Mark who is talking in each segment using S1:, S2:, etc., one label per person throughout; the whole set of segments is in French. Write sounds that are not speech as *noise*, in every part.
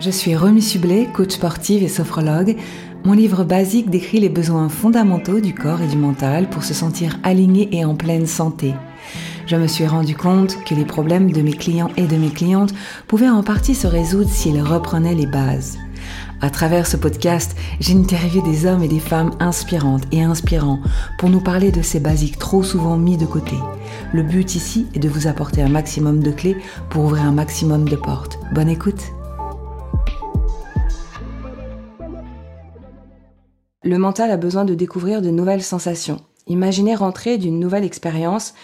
S1: Je suis Remi Sublet, coach sportive et sophrologue. Mon livre Basique décrit les besoins fondamentaux du corps et du mental pour se sentir aligné et en pleine santé. Je me suis rendu compte que les problèmes de mes clients et de mes clientes pouvaient en partie se résoudre s'ils reprenaient les bases. À travers ce podcast, j'ai interviewé des hommes et des femmes inspirantes et inspirants pour nous parler de ces basiques trop souvent mis de côté. Le but ici est de vous apporter un maximum de clés pour ouvrir un maximum de portes. Bonne écoute Le mental a besoin de découvrir de nouvelles sensations. Imaginez rentrer d'une nouvelle expérience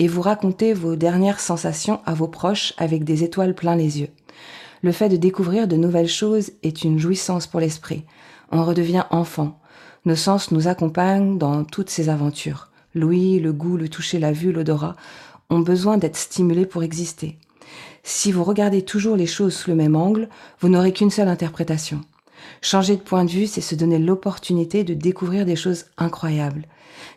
S1: et vous raconter vos dernières sensations à vos proches avec des étoiles plein les yeux. Le fait de découvrir de nouvelles choses est une jouissance pour l'esprit. On redevient enfant. Nos sens nous accompagnent dans toutes ces aventures. L'ouïe, le goût, le toucher, la vue, l'odorat ont besoin d'être stimulés pour exister. Si vous regardez toujours les choses sous le même angle, vous n'aurez qu'une seule interprétation. Changer de point de vue, c'est se donner l'opportunité de découvrir des choses incroyables,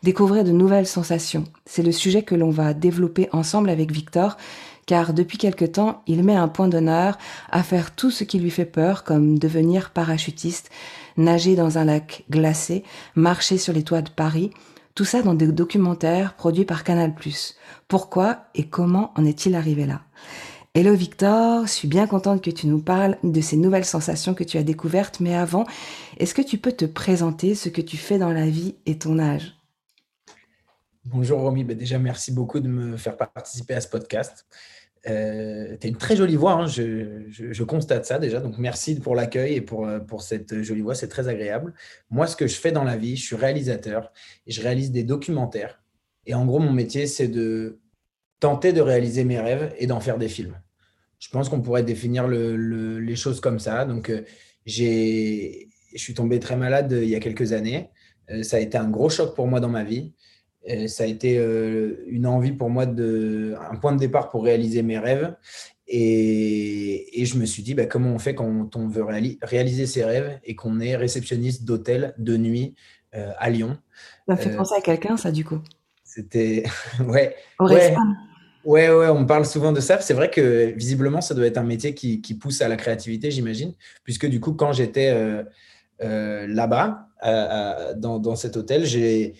S1: découvrir de nouvelles sensations. C'est le sujet que l'on va développer ensemble avec Victor car depuis quelque temps, il met un point d'honneur à faire tout ce qui lui fait peur, comme devenir parachutiste, nager dans un lac glacé, marcher sur les toits de Paris, tout ça dans des documentaires produits par Canal+. Pourquoi et comment en est-il arrivé là? Hello Victor, je suis bien contente que tu nous parles de ces nouvelles sensations que tu as découvertes, mais avant, est-ce que tu peux te présenter ce que tu fais dans la vie et ton âge?
S2: Bonjour Romy, ben, déjà merci beaucoup de me faire participer à ce podcast. Euh, tu as une très jolie voix, hein. je, constate ça déjà, donc merci pour l'accueil et pour, euh, pour cette jolie voix, c'est très agréable. Moi, ce que je fais dans la vie, je suis réalisateur et je réalise des documentaires. Et en gros, mon métier, c'est de tenter de réaliser mes rêves et d'en faire des films. Je pense qu'on pourrait définir les choses comme ça. Donc, euh, je suis tombé très malade il y a quelques années. ça a été un gros choc pour moi dans ma vie ça a été euh, une envie pour moi, de, un point de départ pour réaliser mes rêves. Et, et je me suis dit, bah, comment on fait quand on veut réaliser ses rêves et qu'on est réceptionniste d'hôtel de nuit euh, à Lyon
S1: Ça fait euh, penser à quelqu'un, ça, du coup
S2: C'était. *laughs* ouais. ouais. Ouais, ouais, on parle souvent de ça. C'est vrai que visiblement, ça doit être un métier qui, qui pousse à la créativité, j'imagine. Puisque du coup, quand j'étais là-bas, dans, dans, cet hôtel, j'ai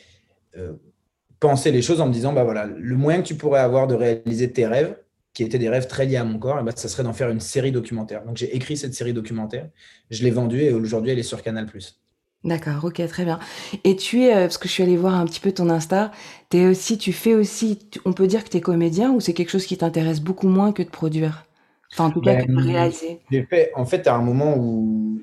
S2: penser les choses en me disant, bah voilà, le moyen que tu pourrais avoir de réaliser tes rêves, qui étaient des rêves très liés à mon corps, et bah, ça serait d'en faire une série documentaire. Donc j'ai écrit cette série documentaire, je l'ai vendue et aujourd'hui elle est sur Canal+.
S1: D'accord, ok, très bien. Et tu es, euh, parce que je suis allée voir un petit peu ton Insta, es aussi, tu fais aussi, on peut dire que tu es comédien ou c'est quelque chose qui t'intéresse beaucoup moins que de produire? Enfin, en tout cas, ben, réaliser.
S2: Fait, en fait, à un moment où,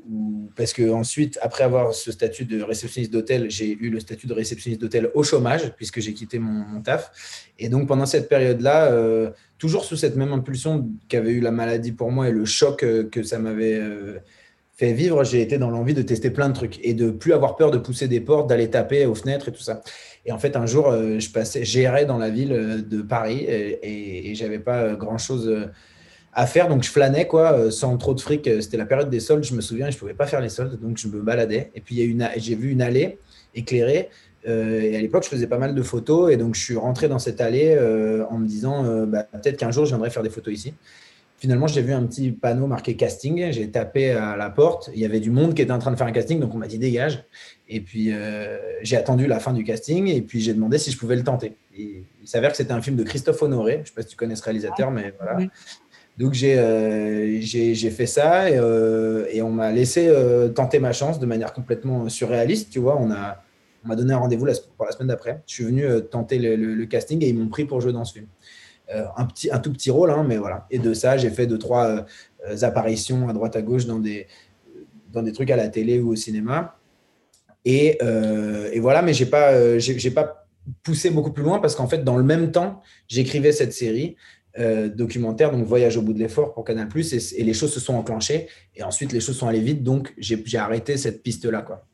S2: parce que ensuite, après avoir ce statut de réceptionniste d'hôtel, j'ai eu le statut de réceptionniste d'hôtel au chômage, puisque j'ai quitté mon, taf. Et donc, pendant cette période-là, euh, toujours sous cette même impulsion qu'avait eu la maladie pour moi et le choc euh, que ça m'avait euh, fait vivre, j'ai été dans l'envie de tester plein de trucs et de plus avoir peur de pousser des portes, d'aller taper aux fenêtres et tout ça. Et en fait, un jour, je passais, j'errais dans la ville de Paris et, et, et j'avais pas grand-chose à faire. Donc, je flânais, quoi, euh, sans trop de fric. C'était la période des soldes, je me souviens, je ne pouvais pas faire les soldes, donc je me baladais. Et puis, j'ai vu une allée éclairée. Euh, et à l'époque, je faisais pas mal de photos. Et donc, je suis rentré dans cette allée euh, en me disant, bah, peut-être qu'un jour, je viendrai faire des photos ici. Finalement, j'ai vu un petit panneau marqué casting. J'ai tapé à la porte. Il y avait du monde qui était en train de faire un casting. Donc, on m'a dit dégage. Et puis, j'ai attendu la fin du casting. Et puis, j'ai demandé si je pouvais le tenter. il s'avère que c'était un film de Christophe Honoré. Je ne sais pas si tu connais ce réalisateur, mais voilà. Donc euh, j'ai fait ça et, euh, et on m'a laissé euh, tenter ma chance de manière complètement surréaliste. Tu vois, on m'a on donné un rendez-vous pour la semaine d'après. Je suis venu tenter le, casting et ils m'ont pris pour jouer dans ce film. un, petit, un tout petit rôle, hein, mais voilà. Et de ça, j'ai fait deux, trois apparitions à droite à gauche dans des, dans des trucs à la télé ou au cinéma. Et, et voilà, mais j'ai pas, j'ai pas poussé beaucoup plus loin parce qu'en fait, dans le même temps, j'écrivais cette série. Euh, documentaire, donc Voyage au bout de l'effort pour Canal+, et, et, les choses se sont enclenchées, et ensuite les choses sont allées vite, donc j'ai arrêté cette piste-là. quoi.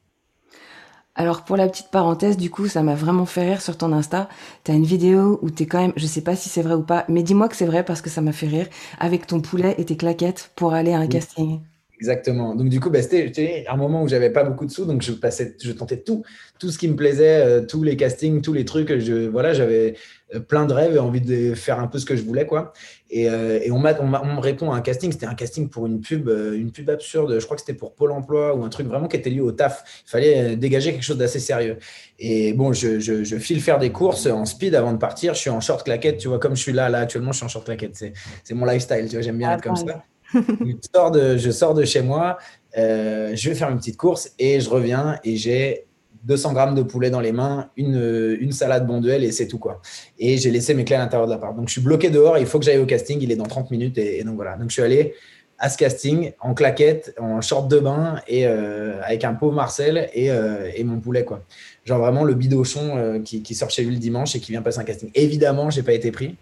S1: Alors pour la petite parenthèse, du coup, ça m'a vraiment fait rire sur ton Insta. Tu as une vidéo où tu es quand même, je sais pas si c'est vrai ou pas, mais dis-moi que c'est vrai parce que ça m'a fait rire, avec ton poulet et tes claquettes pour aller à un casting.
S2: Exactement. Donc, du coup, bah, c'était un moment où j'avais pas beaucoup de sous, donc je passais, je tentais tout, tout ce qui me plaisait, euh, tous les castings, tous les trucs. Je, voilà, j'avais euh, plein de rêves et envie de faire un peu ce que je voulais, quoi. Et, euh, et on, m'a, on, me répond à un casting. C'était un casting pour une pub, une pub absurde. Je crois que c'était pour Pôle Emploi ou un truc vraiment qui était lié au taf. Il fallait dégager quelque chose d'assez sérieux. Et bon, je, je, je, file faire des courses en speed avant de partir. Je suis en short claquette, tu vois, comme je suis là, là actuellement, je suis en short claquette. C'est, c'est mon lifestyle, tu vois. J'aime bien être comme ça je, sors de, chez moi, euh, je vais faire une petite course et je reviens et j'ai 200 grammes de poulet dans les mains, une, une salade bonduelle et c'est tout quoi. Et j'ai laissé mes clés à l'intérieur de l'appart. Donc je suis bloqué dehors, il faut que j'aille au casting, il est dans 30 minutes et, donc voilà. Donc je suis allé à ce casting en claquette, en short de bain et euh, avec un pot Marcel et, euh, et, mon poulet quoi. Genre vraiment le bidochon qui, qui, sort chez lui le dimanche et qui vient passer un casting. Évidemment, j'ai pas été pris.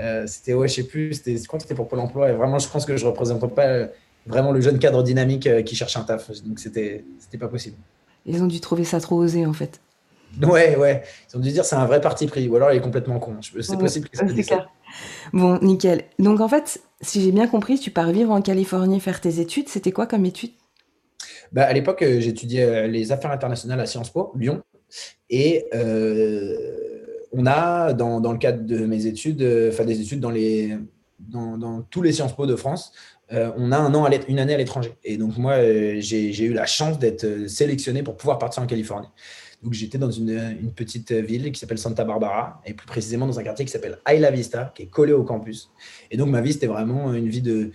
S2: Euh, c'était, ouais, je sais plus, je crois que c'était pour Pôle emploi. Et vraiment, je pense que je représente pas vraiment le jeune cadre dynamique euh, qui cherche un taf. Donc, c'était, c'était pas possible.
S1: Ils ont dû trouver ça trop osé, en fait.
S2: Ouais, ouais. Ils ont dû dire c'est un vrai parti pris. Ou alors, il est complètement con. C'est possible que ça.
S1: Bon, nickel. Donc, en fait, si j'ai bien compris, tu pars vivre en Californie faire tes études. C'était quoi comme études
S2: bah, À l'époque, euh, j'étudiais les affaires internationales à Sciences Po, Lyon. Et on a, dans, le cadre de mes études, euh, enfin des études dans, les, dans, tous les Sciences Po de France, euh, on a un an à une année à l'étranger. Et donc, moi, euh, j'ai eu la chance d'être sélectionné pour pouvoir partir en Californie. Donc, j'étais dans une, petite ville qui s'appelle Santa Barbara, et plus précisément dans un quartier qui s'appelle Isla Vista, qui est collé au campus. Et donc, ma vie, c'était vraiment une vie de.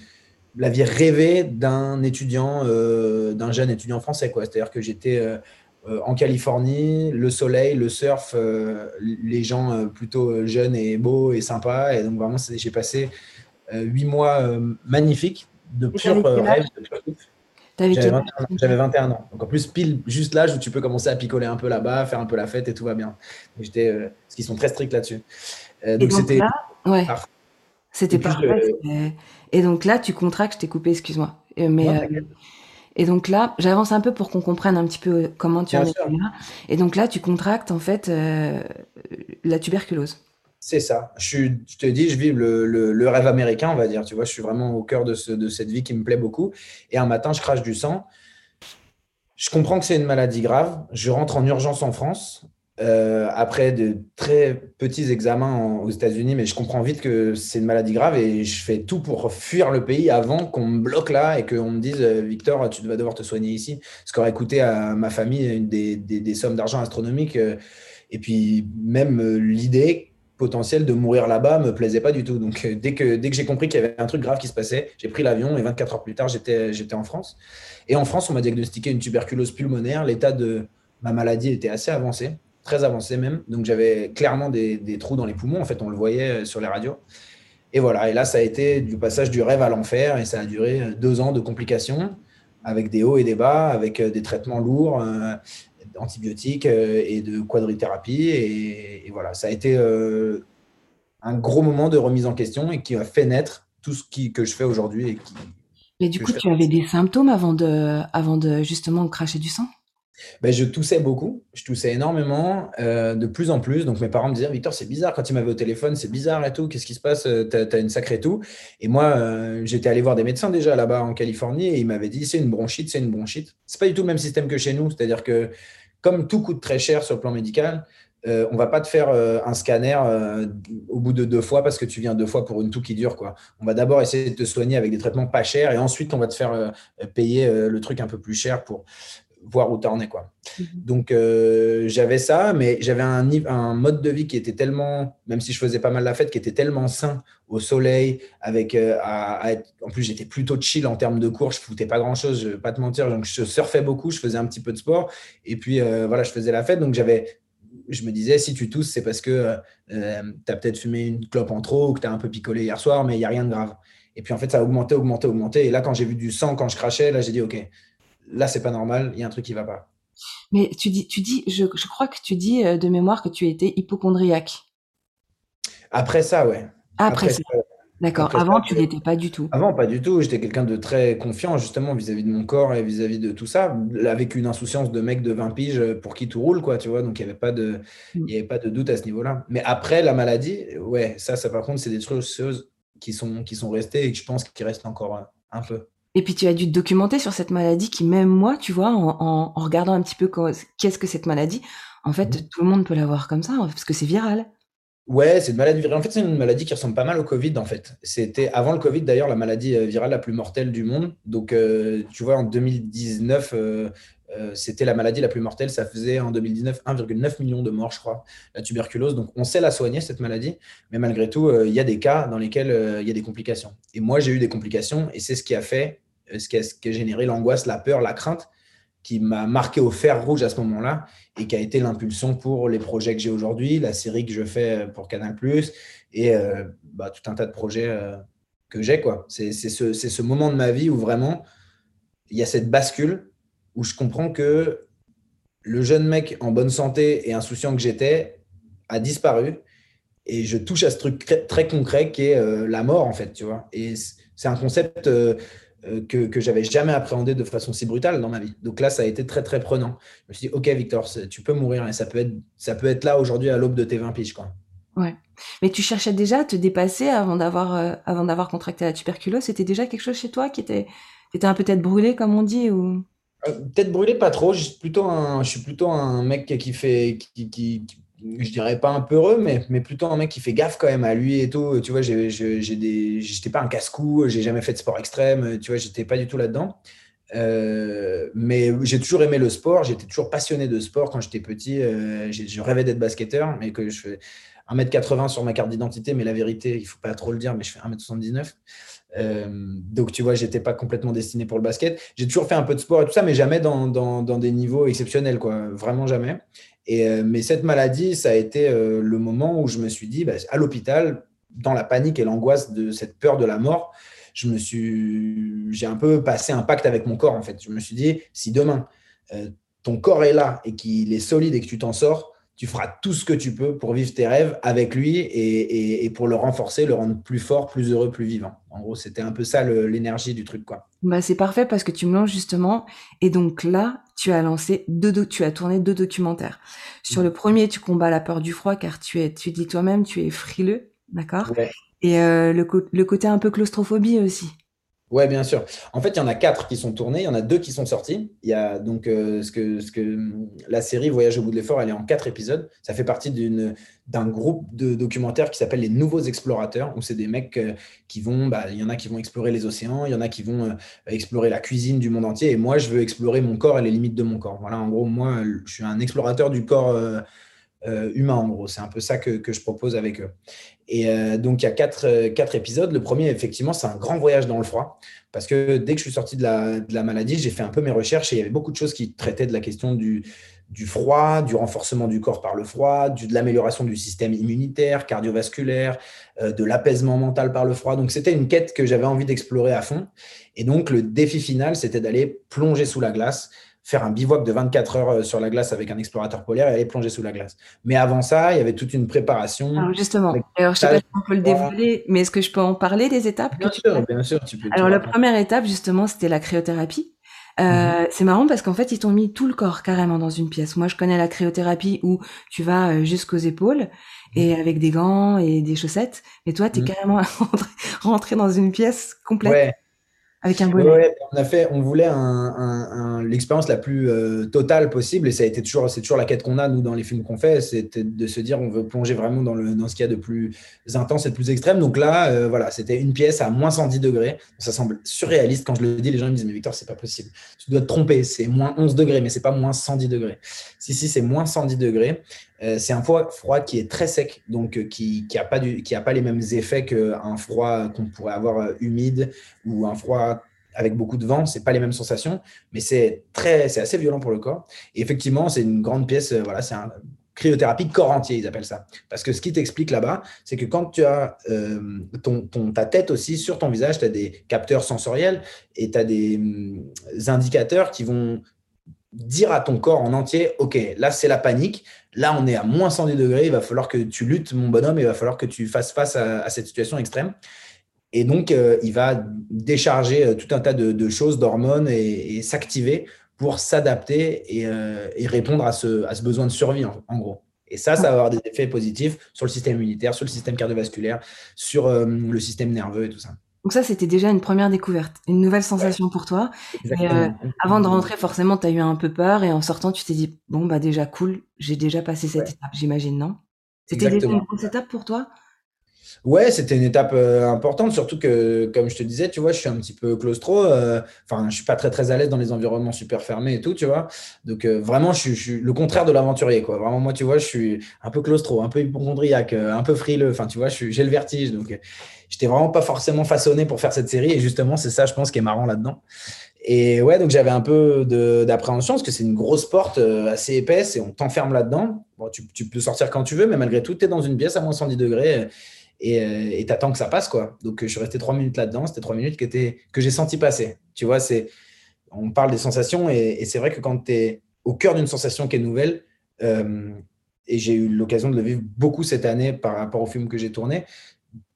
S2: La vie rêvée d'un étudiant, d'un jeune étudiant français. C'est-à-dire que j'étais en Californie, le soleil, le surf, euh, les gens euh, plutôt jeunes et beaux et sympas. Et donc, vraiment, j'ai passé huit mois magnifiques de pur rêve. J'avais 21, ans. Donc en plus, pile juste l'âge où tu peux commencer à picoler un peu là-bas, faire un peu la fête et tout va bien. J'étais, parce qu'ils sont très stricts là-dessus.
S1: donc c'était ouais. C'était parfait. Et donc là, tu contractes, je t'ai coupé, excuse-moi. Mais et donc là, j'avance un peu pour qu'on comprenne un petit peu euh, comment tu en es là. Et donc là, tu contractes en fait euh, la tuberculose.
S2: C'est ça. Je, te dis, je vis le, rêve américain, on va dire. Tu vois, je suis vraiment au cœur de, de cette vie qui me plaît beaucoup. Et un matin, je crache du sang. Je comprends que c'est une maladie grave. Je rentre en urgence en France. Euh, après de très petits examens aux États-Unis, mais je comprends vite que c'est une maladie grave et je fais tout pour fuir le pays avant qu'on me bloque là et qu'on me dise euh, Victor, tu vas devoir te soigner ici. Ce qui aurait coûté à ma famille des, des, sommes d'argent astronomiques. Euh, et puis même l'idée potentielle de mourir là-bas me plaisait pas du tout. Donc dès que, dès que j'ai compris qu'il y avait un truc grave qui se passait, j'ai pris l'avion et 24 heures plus tard, j'étais en France. Et en France, on m'a diagnostiqué une tuberculose pulmonaire. L'état de ma maladie était assez avancé très avancé même. Donc j'avais clairement des, trous dans les poumons. En fait, on le voyait euh, sur les radios. Et voilà. Et là, ça a été du passage du rêve à l'enfer. Et ça a duré euh, deux ans de complications avec des hauts et des bas, avec euh, des traitements lourds, antibiotiques et de quadrithérapie. Et, voilà, ça a été un gros moment de remise en question et qui a fait naître tout ce qui, que je fais aujourd'hui.
S1: Mais du coup, tu avais des symptômes avant de, avant de justement cracher du sang?
S2: Ben, je toussais beaucoup, je toussais énormément, euh, de plus en plus. Donc mes parents me disaient, Victor, c'est bizarre quand il m'avait au téléphone, c'est bizarre et tout, qu'est-ce qui se passe euh, Tu as, une sacrée tout. Et moi, euh, j'étais allé voir des médecins déjà là-bas en Californie et ils m'avaient dit, c'est une bronchite, c'est une bronchite. C'est pas du tout le même système que chez nous, c'est-à-dire que comme tout coûte très cher sur le plan médical, on on va pas te faire un scanner au bout de deux fois parce que tu viens deux fois pour une toux qui dure. Quoi. On va d'abord essayer de te soigner avec des traitements pas chers et ensuite on va te faire payer le truc un peu plus cher pour, voir où tu en es. Quoi. Mhm. Donc, euh, j'avais ça, mais j'avais un, un, mode de vie qui était tellement, même si je faisais pas mal la fête, qui était tellement sain au soleil, avec, euh, à, en plus, j'étais plutôt chill en termes de cours, je foutais pas grand chose, je vais pas te mentir. Donc, je surfais beaucoup, je faisais un petit peu de sport, et puis euh, voilà, je faisais la fête. Donc, j'avais je me disais, si tu tousses, c'est parce que tu as peut-être fumé une clope en trop ou que tu as un peu picolé hier soir, mais il n'y a rien de grave. Et puis en fait, ça a augmenté, augmenté, augmenté. Et là, quand j'ai vu du sang, quand je crachais, là, j'ai dit, OK, là, c'est pas normal, il y a un truc qui va pas.
S1: Mais tu dis, tu dis, je, crois que tu dis euh, de mémoire que tu étais hypochondriaque.
S2: Après ça, ouais.
S1: Après, ça. D'accord. Avant, tu l'étais pas du tout.
S2: Avant, pas du tout. J'étais quelqu'un de très confiant, justement, vis-à-vis de mon corps et vis-à-vis de tout ça, avec une insouciance de mec de 20 piges pour qui tout roule, quoi, tu vois. Donc, il n'y avait, pas de, mm. y avait pas de doute à ce niveau-là. Mais après, la maladie, ouais, ça, ça par contre, c'est des choses qui sont, qui sont restées et que je pense qu'il reste encore un peu.
S1: Et puis tu as dû te documenter sur cette maladie qui, même moi, tu vois, en, regardant un petit peu qu'est-ce que cette maladie, en fait, mmh. tout le monde peut l'avoir comme ça, parce que c'est viral.
S2: Ouais, c'est une maladie virale. En fait, c'est une maladie qui ressemble pas mal au Covid, en fait. C'était avant le Covid, d'ailleurs, la maladie euh, virale la plus mortelle du monde. Donc, euh, tu vois, en 2019, euh, c'était la maladie la plus mortelle. Ça faisait en 2019 1,9 million de morts, je crois, la tuberculose. Donc, on sait la soigner, cette maladie. Mais malgré tout, il y a des cas dans lesquels il y a des complications. Et moi, j'ai eu des complications et c'est ce qui a fait euh, ce qui a, généré l'angoisse, la peur, la crainte, qui m'a marqué au fer rouge à ce moment-là et qui a été l'impulsion pour les projets que j'ai aujourd'hui, la série que je fais pour Canal+, et euh, bah, tout un tas de projets euh, que j'ai. C'est ce, moment de ma vie où vraiment, il y a cette bascule où je comprends que le jeune mec en bonne santé et insouciant que j'étais a disparu et je touche à ce truc très, concret qui est la mort, en fait, tu vois. Et c'est un concept euh, que, que j'avais jamais appréhendé de façon si brutale dans ma vie. Donc là, ça a été très, très prenant. Je me suis dit, OK, Victor, tu peux mourir et ça peut être, ça peut être là aujourd'hui à l'aube de tes 20 piges. Quoi.
S1: Ouais. Mais tu cherchais déjà à te dépasser avant d'avoir, euh, avant d'avoir contracté la tuberculose? C'était déjà quelque chose chez toi qui était, était un peu tête brûlée, comme on dit ou...
S2: Euh, tête brûlée, pas trop. Je suis plutôt un, je suis plutôt un mec qui fait, qui, qui, je dirais pas un peu heureux, mais, mais plutôt un mec qui fait gaffe quand même à lui et tout. Tu vois, j'étais pas un casse-cou, j'ai jamais fait de sport extrême, tu vois, j'étais pas du tout là-dedans. Euh, mais j'ai toujours aimé le sport, j'étais toujours passionné de sport quand j'étais petit. Euh, je rêvais d'être basketteur, mais que je fais 1m80 sur ma carte d'identité, mais la vérité, il faut pas trop le dire, mais je fais 1m79. Euh, donc, tu vois, j'étais pas complètement destiné pour le basket. J'ai toujours fait un peu de sport et tout ça, mais jamais dans, dans, des niveaux exceptionnels, quoi. Vraiment jamais. Euh, mais cette maladie, ça a été euh, le moment où je me suis dit, bah, à l'hôpital, dans la panique et l'angoisse de cette peur de la mort, je me suis, j'ai un peu passé un pacte avec mon corps en fait. Je me suis dit, si demain ton corps est là et qu'il est solide et que tu t'en sors, tu feras tout ce que tu peux pour vivre tes rêves avec lui et, pour le renforcer, le rendre plus fort, plus heureux, plus vivant. En gros, c'était un peu ça l'énergie du truc, quoi.
S1: Bah, c'est parfait parce que tu me lances justement. Et donc là, tu as lancé deux, tu as tourné deux documentaires. Sur le premier, tu combats la peur du froid car tu es, tu dis toi-même, tu es frileux, d'accord? Et euh, le, le côté un peu claustrophobie aussi.
S2: Ouais, bien sûr. En fait, il y en a quatre qui sont tournés, il y en a deux qui sont sortis. Il y a donc euh, ce, que, ce que la série Voyage au bout de l'effort, elle est en quatre épisodes. Ça fait partie d'un groupe de documentaires qui s'appelle les Nouveaux Explorateurs, où c'est des mecs euh, qui vont, bah, il y en a qui vont explorer les océans, il y en a qui vont euh, explorer la cuisine du monde entier. Et moi, je veux explorer mon corps et les limites de mon corps. Voilà, en gros, moi, je suis un explorateur du corps. humain en gros. C'est un peu ça que, que, je propose avec eux. Et euh, donc, il y a quatre, euh, quatre, épisodes. Le premier, effectivement, c'est un grand voyage dans le froid. Parce que dès que je suis sorti de la, maladie, j'ai fait un peu mes recherches et il y avait beaucoup de choses qui traitaient de la question du, froid, du renforcement du corps par le froid, de l'amélioration du système immunitaire, cardiovasculaire, euh, de l'apaisement mental par le froid. Donc, c'était une quête que j'avais envie d'explorer à fond. Et donc, le défi final, c'était d'aller plonger sous la glace faire un bivouac de 24 heures euh, sur la glace avec un explorateur polaire et aller plonger sous la glace. Mais avant ça, il y avait toute une préparation.
S1: Alors justement, alors, je sais pas si on peut le dévoiler, mais est-ce que je peux en parler des étapes
S2: Bien sûr, bien sûr. Tu
S1: peux, alors la première étape, justement, c'était la cryothérapie. Euh, mhm. C'est marrant parce qu'en fait, ils t'ont mis tout le corps carrément dans une pièce. Moi, je connais la cryothérapie où tu vas euh, jusqu'aux épaules et mhm. avec des gants et des chaussettes. Mais toi, tu es mhm. carrément *laughs* rentré dans une pièce complète. Ouais. Avec un
S2: on a fait, on voulait un, l'expérience la plus euh, totale possible et ça a été toujours, c'est toujours la quête qu'on a nous dans les films qu'on fait, c'était de se dire on veut plonger vraiment dans le dans ce qu'il y a de plus intense et de plus extrême. Donc là, euh, voilà, c'était une pièce à moins 110 degrés. Ça semble surréaliste quand je le dis. Les gens me disent mais Victor, c'est pas possible. Tu dois te tromper. C'est moins 11 degrés, mais c'est pas moins 110 degrés. Si si, c'est moins 110 degrés. Euh, c'est un froid qui est très sec, donc euh, qui n'a pas, les mêmes effets qu'un froid qu'on pourrait avoir euh, humide ou un froid avec beaucoup de vent, c'est pas les mêmes sensations, mais c'est très, c'est assez violent pour le corps. Effectivement, c'est une grande pièce. voilà, c'est un cryothérapie corps entier, ils appellent ça. Parce que ce qui t'explique là-bas, c'est que quand tu as ton, ta tête aussi sur ton visage, tu as des capteurs sensoriels et tu as des hum, indicateurs qui vont dire à ton corps en entier, OK, là c'est la panique, là on est à moins 110 degrés, il va falloir que tu luttes mon bonhomme, il va falloir que tu fasses face à, cette situation extrême. Et donc, euh, il va décharger euh, tout un tas de, choses, d'hormones et, s'activer pour s'adapter et, euh, répondre à ce, à ce, besoin de survie, en, gros. Et ça, ça va avoir des effets positifs sur le système immunitaire, sur le système cardiovasculaire, sur le système nerveux et tout ça.
S1: Donc ça, c'était déjà une première découverte, une nouvelle sensation pour toi. Et, euh, avant de rentrer, forcément, tu as eu un peu peur et en sortant, tu t'es dit, bon, bah déjà cool, j'ai déjà passé cette étape, j'imagine, non? C'était déjà une grosse étape pour toi?
S2: Ouais, c'était une étape euh, importante, surtout que, comme je te disais, tu vois, je suis un petit peu claustro. Euh, enfin, je suis pas très très à l'aise dans les environnements super fermés et tout, tu vois. Donc euh, vraiment, je suis, le contraire de l'aventurier, quoi. Vraiment, moi, tu vois, je suis un peu claustro, un peu hypochondriaque, un peu frileux. Enfin, tu vois, j'ai le vertige, donc j'étais vraiment pas forcément façonné pour faire cette série. Et justement, c'est ça, je pense, qui est marrant là-dedans. Et ouais, donc j'avais un peu d'appréhension parce que c'est une grosse porte assez épaisse et on t'enferme là-dedans. Bon, tu, tu, peux sortir quand tu veux, mais malgré tout, tu es dans une pièce à moins 110 degrés et tu attends que ça passe quoi. Donc je suis resté trois minutes là-dedans, c'était trois minutes étaient, que j'ai senti passer. Tu vois, c'est on parle des sensations et, c'est vrai que quand tu es au cœur d'une sensation qui est nouvelle, euh, et j'ai eu l'occasion de le vivre beaucoup cette année par rapport au film que j'ai tourné,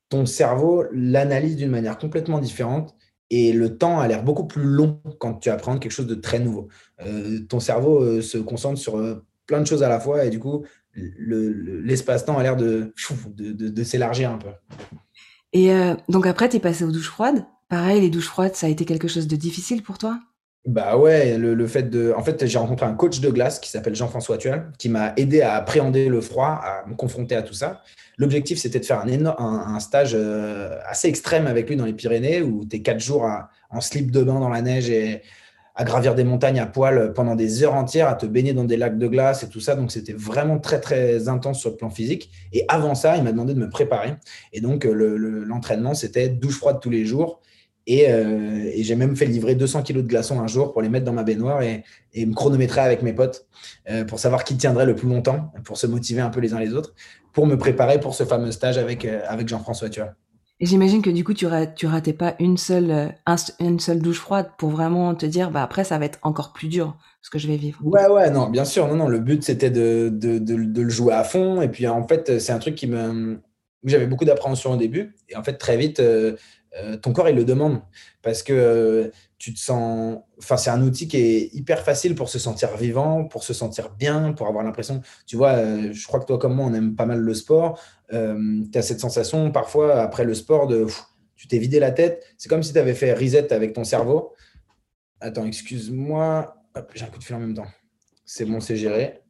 S2: ton cerveau l'analyse d'une manière complètement différente et le temps a l'air beaucoup plus long quand tu apprends quelque chose de très nouveau. Euh, ton cerveau euh, se concentre sur plein de choses à la fois et du coup, l'espace-temps a l'air de, de, s'élargir un peu.
S1: Et euh, donc après, tu es passé aux douches froides. Pareil, les douches froides, ça a été quelque chose de difficile pour toi?
S2: Bah ouais, le, fait de. En fait, j'ai rencontré un coach de glace qui s'appelle Jean-François Tual, qui m'a aidé à appréhender le froid, à me confronter à tout ça. L'objectif, c'était de faire un, un, stage euh, assez extrême avec lui dans les Pyrénées, où tu es quatre jours en slip de bain dans la neige et à gravir des montagnes à poil pendant des heures entières, à te baigner dans des lacs de glace et tout ça. Donc, c'était vraiment très, très intense sur le plan physique. Et avant ça, il m'a demandé de me préparer. Et donc, l'entraînement, c'était douche froide tous les jours. Euh, et, j'ai même fait livrer 200 kilos de glaçons un jour pour les mettre dans ma baignoire et, me chronométrer avec mes potes euh, pour savoir qui tiendrait le plus longtemps, pour se motiver un peu les uns les autres, pour me préparer pour ce fameux stage avec, euh, Jean-François, tu vois.
S1: J'imagine que du coup, tu, tu ratais pas une seule, euh, une seule douche froide pour vraiment te dire, bah après, ça va être encore plus dur ce que je vais vivre.
S2: Ouais, ouais, non, bien sûr. Non, non, le but, c'était de, de, de, le jouer à fond. Et puis, en fait, c'est un truc qui me. J'avais beaucoup d'appréhension au début. Et en fait, très vite, euh, euh, ton corps, il le demande. Parce que tu te sens. Enfin, c'est un outil qui est hyper facile pour se sentir vivant, pour se sentir bien, pour avoir l'impression. Tu vois, je crois que toi, comme moi, on aime pas mal le sport. Euh, tu as cette sensation parfois après le sport de tu t'es vidé la tête. C'est comme si tu avais fait reset avec ton cerveau. Attends, excuse-moi. J'ai un coup de fil en même temps. C'est bon, c'est géré.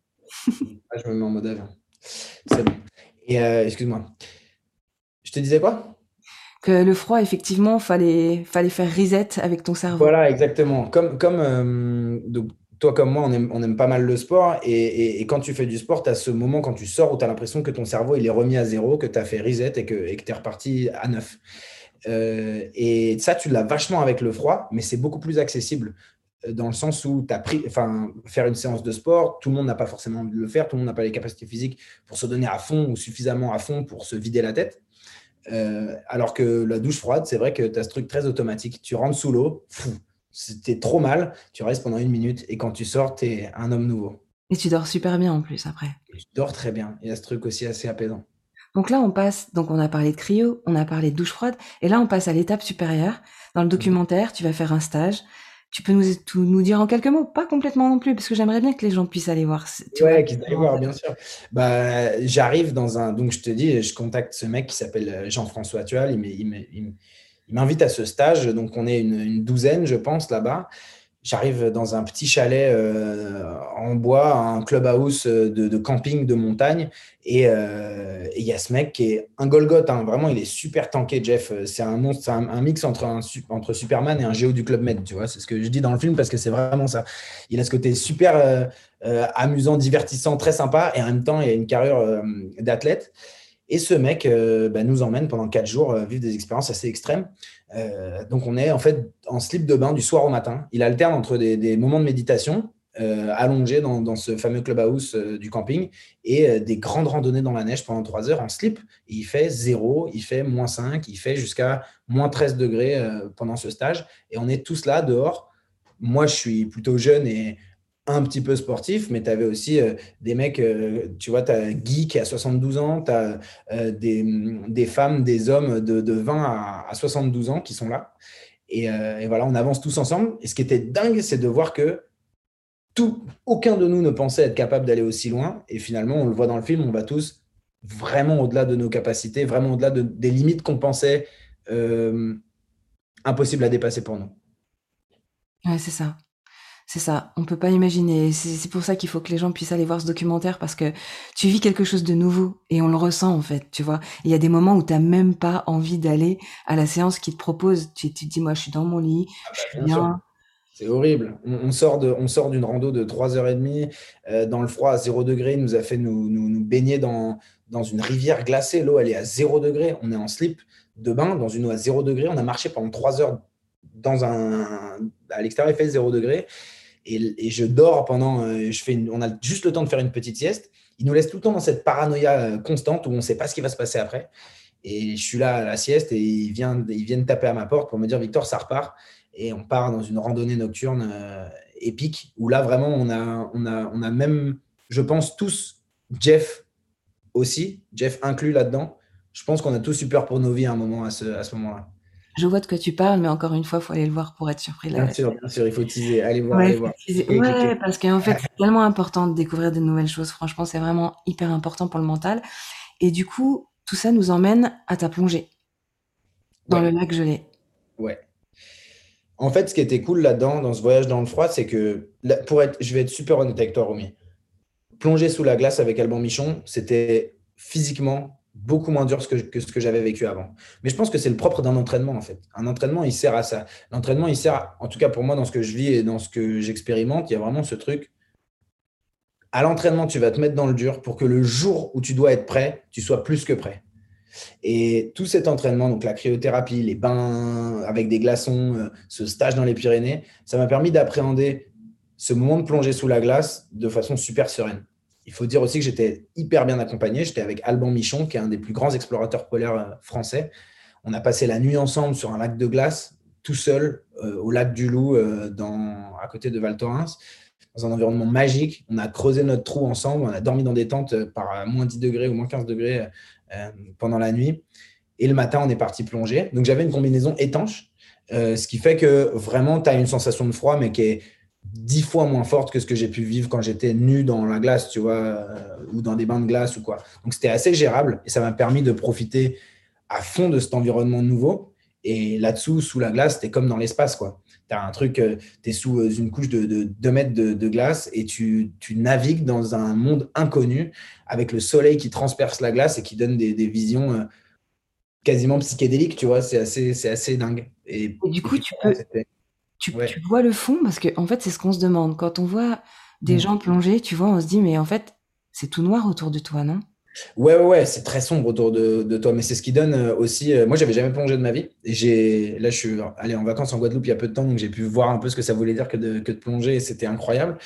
S2: *laughs* Ah, je me mets en mode avion. C'est bon. Et euh, excuse-moi. Je te disais quoi?
S1: Que le froid, effectivement, fallait, fallait faire reset avec ton cerveau.
S2: Voilà, exactement. Comme, comme euh, toi comme moi, on aime, on aime pas mal le sport. Et, quand tu fais du sport, tu as ce moment quand tu sors où tu as l'impression que ton cerveau il est remis à zéro, que tu as fait reset et que tu es reparti à neuf. Euh, et ça, tu l'as vachement avec le froid, mais c'est beaucoup plus accessible euh, dans le sens où tu as pris, enfin, faire une séance de sport, tout le monde n'a pas forcément envie de le faire, tout le monde n'a pas les capacités physiques pour se donner à fond ou suffisamment à fond pour se vider la tête. Euh, alors que la douche froide, c'est vrai que tu as ce truc très automatique. Tu rentres sous l'eau, c'était trop mal, tu restes pendant une minute et quand tu sors, tu es un homme nouveau.
S1: Et tu dors super bien en plus après.
S2: tu dors très bien. Il y a ce truc aussi assez apaisant.
S1: Donc là, on passe, donc on a parlé de cryo, on a parlé de douche froide, et là, on passe à l'étape supérieure. Dans le mhm. documentaire, tu vas faire un stage. Tu peux nous, tout, nous dire en quelques mots, pas complètement non plus, parce que j'aimerais bien que les gens puissent aller voir.
S2: Ouais, qu'ils aillent voir, bien sûr. Bah, j'arrive dans un, donc je te dis, je contacte ce mec qui s'appelle euh, Jean-François Tual, il m'invite à ce stage, donc on est une, douzaine, je pense, là-bas. J'arrive dans un petit chalet euh, en bois, un clubhouse de, de camping de montagne, euh, et il y a ce mec qui est un Golgoth, hein. vraiment, il est super tanké, Jeff. C'est un monstre, un, mix entre, Superman et un géo du Club Med, tu vois. C'est ce que je dis dans le film parce que c'est vraiment ça. Il a ce côté super euh, amusant, divertissant, très sympa, et en même temps, il a une carrure d'athlète. Et ce mec euh, bah, nous emmène pendant quatre jours euh, vivre des expériences assez extrêmes. Euh, donc on est en fait en slip de bain du soir au matin. Il alterne entre des, moments de méditation allongés dans, ce fameux clubhouse du camping et des grandes randonnées dans la neige pendant trois heures en slip. il fait zéro, il fait moins 5, il fait jusqu'à moins 13 degrés pendant ce stage. Et on est tous là dehors. Moi, je suis plutôt jeune et un petit peu sportif, mais tu avais aussi euh, des mecs, euh, tu vois, tu as Guy qui a 72 ans, tu as euh, des, femmes, des hommes de, 20 à, 72 ans qui sont là. Et, voilà, on avance tous ensemble. Et ce qui était dingue, c'est de voir que tout, aucun de nous ne pensait être capable d'aller aussi loin. Et finalement, on le voit dans le film, on va tous vraiment au-delà de nos capacités, vraiment au-delà de, des limites qu'on pensait impossible à dépasser pour nous.
S1: Ouais, c'est ça. C'est ça, on peut pas imaginer. C'est pour ça qu'il faut que les gens puissent aller voir ce documentaire parce que tu vis quelque chose de nouveau et on le ressent en fait, tu vois. Il y a des moments où tu n'as même pas envie d'aller à la séance qu'ils te propose. Tu, te dis, moi, je suis dans mon lit, ah je bah, suis bien.
S2: C'est horrible. On, sort de, on sort d'une rando de 3h30 euh, dans le froid à 0 degré. Il nous a fait nous, nous, baigner dans, dans une rivière glacée. L'eau, elle est à 0 degré. On est en slip de bain dans une eau à 0 degré. On a marché pendant 3 heures dans un, à l'extérieur, il fait 0 degré et, je dors pendant. Euh, je fais on a juste le temps de faire une petite sieste. Il nous laisse tout le temps dans cette paranoïa euh, constante où on ne sait pas ce qui va se passer après. Et je suis là à la sieste et ils viennent, ils viennent taper à ma porte pour me dire Victor, ça repart. Et on part dans une randonnée nocturne euh, épique où là, vraiment, on a, on, a, on a même, je pense, tous, Jeff aussi, Jeff inclus là-dedans. Je pense qu'on a tous eu peur pour nos vies à un moment, à ce, à ce moment-là.
S1: Je vois de quoi tu parles, mais encore une fois, il faut aller le voir pour être surpris.
S2: Bien sûr, bien sûr, il faut teaser. Allez voir, allez voir.
S1: Ouais, parce qu'en fait, *laughs* c'est tellement important de découvrir de nouvelles choses. Franchement, c'est vraiment hyper important pour le mental. Et du coup, tout ça nous emmène à ta plongée dans le lac gelé.
S2: Ouais. En fait, ce qui était cool là-dedans, dans ce voyage dans le froid, c'est que, pour être, je vais être super honnête avec toi, Romy. Plonger sous la glace avec Alban Michon, c'était physiquement beaucoup moins dur que, ce que j'avais vécu avant. Mais je pense que c'est le propre d'un entraînement, en fait. Un entraînement, il sert à ça. L'entraînement, il sert, en tout cas pour moi, dans ce que je vis et dans ce que j'expérimente, il y a vraiment ce truc. À l'entraînement, tu vas te mettre dans le dur pour que le jour où tu dois être prêt, tu sois plus que prêt. Et tout cet entraînement, donc la cryothérapie, les bains avec des glaçons, euh, ce stage dans les Pyrénées, ça m'a permis d'appréhender ce moment de plonger sous la glace de façon super sereine. Il faut dire aussi que j'étais hyper bien accompagné. J'étais avec Alban Michon, qui est un des plus grands explorateurs polaires euh, français. On a passé la nuit ensemble sur un lac de glace, tout seul, euh, au lac du Loup, euh, à côté de Val Thorens, dans un environnement magique. On a creusé notre trou ensemble. On a dormi dans des tentes par moins 10 degrés ou moins 15 degrés pendant la nuit. Et le matin, on est parti plonger. Donc, j'avais une combinaison étanche, ce qui fait que vraiment, tu as une sensation de froid, mais qui est dix fois moins forte que ce que j'ai pu vivre quand j'étais nu dans la glace, tu vois, euh, ou dans des bains de glace ou quoi. Donc c'était assez gérable et ça m'a permis de profiter à fond de cet environnement nouveau. Et là-dessous, sous la glace, c'était comme dans l'espace, quoi. Tu as un truc, euh, tu es sous euh, une couche de, 2 mètres de, glace et tu, navigues dans un monde inconnu avec le soleil qui transperce la glace et qui donne des, visions quasiment psychédéliques, tu vois. C'est assez, assez dingue.
S1: Et, du coup, tu peux tu, vois le fond parce que en fait c'est ce qu'on se demande quand on voit des mm. gens plonger tu vois on se dit mais en fait c'est tout noir autour de toi non?
S2: Ouais, ouais, ouais c'est très sombre autour de, toi, mais c'est ce qui donne euh, aussi. Euh, moi, j'avais jamais plongé de ma vie. J'ai, là, je suis allé en vacances en Guadeloupe il y a peu de temps, donc j'ai pu voir un peu ce que ça voulait dire que de, que de plonger. C'était incroyable.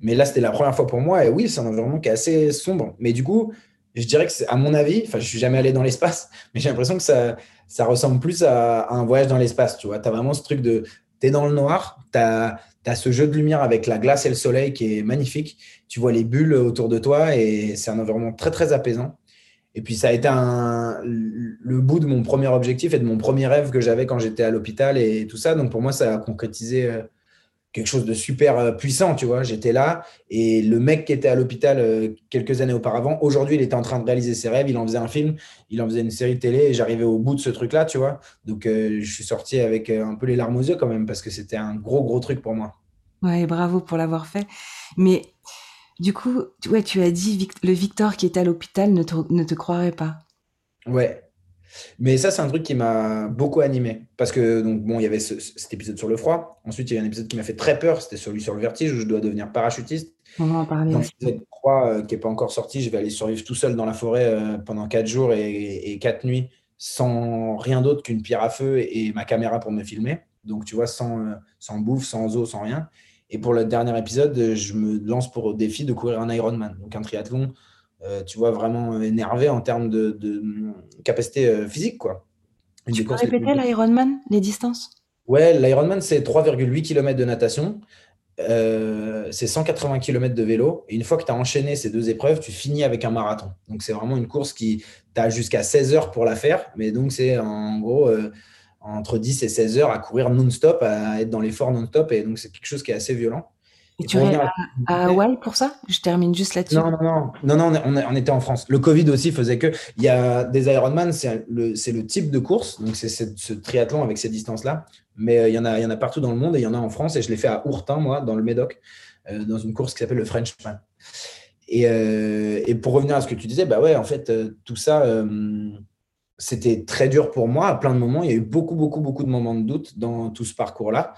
S2: Mais là, c'était la première fois pour moi. Et oui, c'est un environnement qui est assez sombre. Mais du coup, je dirais que c'est, à mon avis, enfin, je suis jamais allé dans l'espace, *laughs* mais j'ai l'impression que ça, ça ressemble plus à, à un voyage dans l'espace. Tu vois, tu as vraiment ce truc de tu es dans le noir, tu as, ce jeu de lumière avec la glace et le soleil qui est magnifique. Tu vois les bulles autour de toi et c'est un environnement très, très apaisant. Et puis, ça a été le bout de mon premier objectif et de mon premier rêve que j'avais quand j'étais à l'hôpital et tout ça. Donc, pour moi, ça a concrétisé euh, quelque chose de super euh, puissant, tu vois. J'étais là et le mec qui était à l'hôpital euh, quelques années auparavant, aujourd'hui, il était en train de réaliser ses rêves, il en faisait un film, il en faisait une série de télé et j'arrivais au bout de ce truc-là, tu vois. Donc, euh, je suis sorti avec un peu les larmes aux yeux quand même parce que c'était un gros, gros truc pour moi.
S1: Ouais, bravo pour l'avoir fait. Mais du coup, ouais, tu as dit le Victor qui était à l'hôpital ne te, ne te croirait pas.
S2: Ouais, mais ça, c'est un truc qui m'a beaucoup animé. Parce que, donc, bon, il y avait cet épisode sur le froid. Ensuite, il y a un épisode qui m'a fait très peur. C'était celui sur le vertige où je dois devenir parachutiste.
S1: On va en parler.
S2: Dans l'épisode 3 euh, qui n'est pas encore sorti, je vais aller survivre tout seul dans la forêt euh, pendant 4 jours et, 4 nuits sans rien d'autre qu'une pierre à feu et, ma caméra pour me filmer. Donc, tu vois, sans, euh, sans bouffe, sans eau, sans rien. Et pour le dernier épisode, je me lance pour le défi de courir un Ironman, donc un triathlon tu vois, vraiment énervé en termes de, capacité euh, physique. Quoi.
S1: tu peux répéter l'Ironman, les distances?
S2: Ouais, l'Ironman, c'est 3,8 km de natation. Euh, c'est 180 km de vélo. Et une fois que tu as enchaîné ces deux épreuves, tu finis avec un marathon. Donc, c'est vraiment une course qui, tu as jusqu'à 16 heures pour la faire. Mais donc, c'est en gros entre 10 et 16 heures à courir non-stop, à être dans l'effort non-stop. Et donc, c'est quelque chose qui est assez violent.
S1: Et tu es à, Hawaï pour ça? Je termine juste là-dessus.
S2: Non, non, non, non, non on, était en France. Le Covid aussi faisait que. Il y a des Ironman, c'est le, le, type de course, donc c'est ce triathlon avec ces distances-là. Mais euh, il y, en a, il y en a partout dans le monde et il y en a en France. Et je l'ai fait à Ourtin, moi, dans le Médoc, euh, dans une course qui s'appelle le Frenchman. Et, euh, et, pour revenir à ce que tu disais, bah ouais, en fait, tout ça, c'était très dur pour moi à plein de moments. Il y a eu beaucoup, beaucoup, beaucoup de moments de doute dans tout ce parcours-là,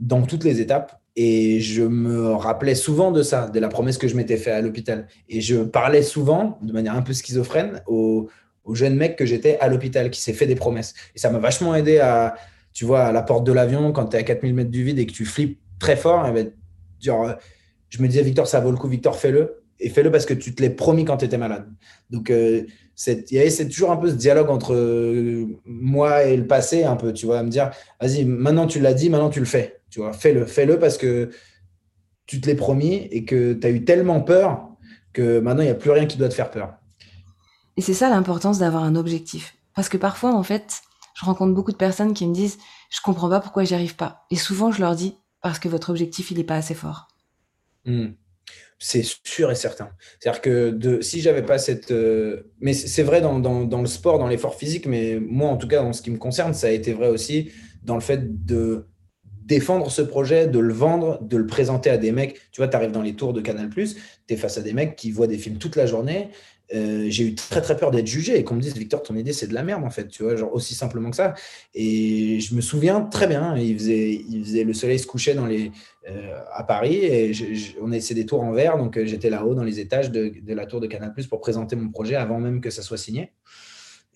S2: dans toutes les étapes. Et je me rappelais souvent de ça, de la promesse que je m'étais fait à l'hôpital. Et je parlais souvent, de manière un peu schizophrène, au, jeune mec que j'étais à l'hôpital, qui s'est fait des promesses. Et ça m'a vachement aidé à, tu vois, à la porte de l'avion, quand tu es à 4000 mètres du vide et que tu flippes très fort, et ben, je me disais, Victor, ça vaut le coup, Victor, fais-le. Et fais-le parce que tu te l'es promis quand tu étais malade. Donc, euh, c'est toujours un peu ce dialogue entre euh, moi et le passé, un peu, tu vois, à me dire, vas-y, maintenant tu l'as dit, maintenant tu le fais. Tu vois, fais-le, fais-le parce que tu te l'es promis et que tu as eu tellement peur que maintenant il n'y a plus rien qui doit te faire peur.
S1: Et c'est ça l'importance d'avoir un objectif. Parce que parfois, en fait, je rencontre beaucoup de personnes qui me disent, je comprends pas pourquoi j'y arrive pas. Et souvent, je leur dis, parce que votre objectif, il n'est pas assez fort.
S2: Hmm c'est sûr et certain. C'est-à-dire que si j'avais pas cette. Euh, mais c'est vrai dans, dans, le sport, dans l'effort physique, mais moi, en tout cas, en ce qui me concerne, ça a été vrai aussi dans le fait de défendre ce projet, de le vendre, de le présenter à des mecs. Tu vois, tu arrives dans les tours de Canal, tu es face à des mecs qui voient des films toute la journée euh, j'ai eu très très peur d'être jugé et qu'on me dise Victor ton idée c'est de la merde en fait tu vois genre aussi simplement que ça. Et je me souviens très bien il faisait il faisait le soleil se couchait dans les euh, à Paris et on essayait des tours en verre donc euh, j'étais là-haut dans les étages de, la tour de Canal pour présenter mon projet avant même que ça soit signé.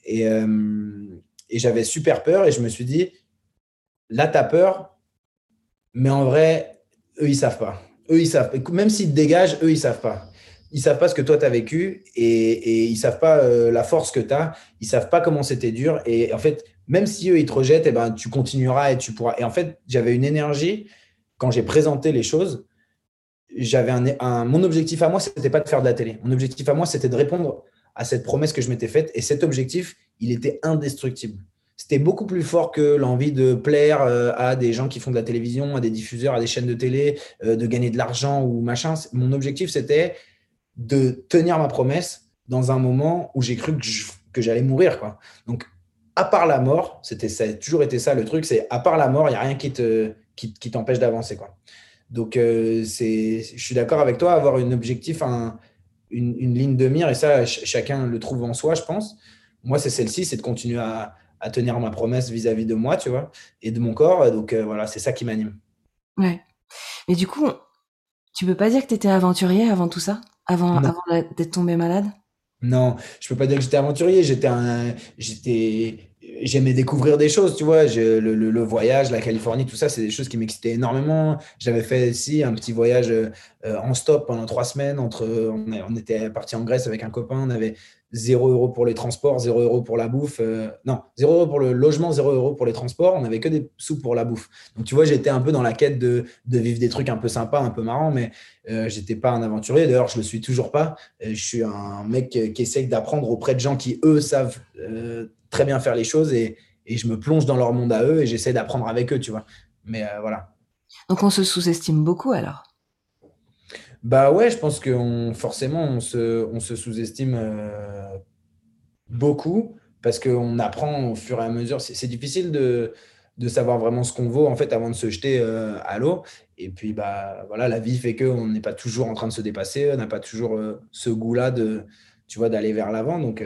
S2: Et, et j'avais super peur et je me suis dit là t'as peur mais en vrai eux ils savent pas. Eux ils savent même s'ils te dégagent eux ils savent pas ils savent pas ce que toi tu as vécu et, et ils savent pas euh, la force que tu as, ils savent pas comment c'était dur et en fait même si eux ils te rejettent et eh ben tu continueras et tu pourras. Et en fait j'avais une énergie quand j'ai présenté les choses j'avais un, mon objectif à moi c'était pas de faire de la télé. Mon objectif à moi c'était de répondre à cette promesse que je m'étais faite et cet objectif il était indestructible. C'était beaucoup plus fort que l'envie de plaire euh, à des gens qui font de la télévision, à des diffuseurs, à des chaînes de télé, euh, de gagner de l'argent ou machin. Mon objectif, c'était de tenir ma promesse dans un moment où j'ai cru que j'allais mourir. Quoi. Donc, à part la mort, c'était ça a toujours été ça le truc, c'est à part la mort, il n'y a rien qui te qui, t'empêche d'avancer. Donc, euh, c'est, je suis d'accord avec toi, avoir un objectif, un, une, ligne de mire, et ça, chacun le trouve en soi, je pense. Moi, c'est celle-ci, c'est de continuer à, tenir ma promesse vis-à-vis de moi, tu vois, et de mon corps. Donc, euh, voilà, c'est ça qui m'anime.
S1: Ouais. Mais du coup, tu peux pas dire que tu étais aventurier avant tout ça? Avant, d'être tombé malade?
S2: Non, je peux pas dire que j'étais aventurier. J'étais un, j'étais, j'aimais découvrir des choses, tu vois. le, le, voyage, la Californie, tout ça, c'est des choses qui m'excitaient énormément. J'avais fait aussi un petit voyage euh, en stop pendant trois semaines. Entre, on, on était parti en Grèce avec un copain. On avait 0 euros pour les transports, 0 euros pour la bouffe. Euh, non, 0 euros pour le logement, 0 euros pour les transports. On n'avait que des sous pour la bouffe. Donc, tu vois, j'étais un peu dans la quête de, vivre des trucs un peu sympas, un peu marrants, mais euh, j'étais pas un aventurier. D'ailleurs, je le suis toujours pas. Euh, je suis un mec qui essaye d'apprendre auprès de gens qui, eux, savent euh, très bien faire les choses et, et, je me plonge dans leur monde à eux et j'essaie d'apprendre avec eux, tu vois. Mais voilà.
S1: Donc, on se sous-estime beaucoup alors
S2: bah ouais, je pense que forcément, on se, sous-estime euh, beaucoup parce qu'on apprend au fur et à mesure. C'est difficile de, de, savoir vraiment ce qu'on vaut en fait avant de se jeter euh, à l'eau. Et puis, bah, voilà, la vie fait qu'on n'est pas toujours en train de se dépasser, on n'a pas toujours euh, ce goût-là de, tu vois, d'aller vers l'avant. Donc,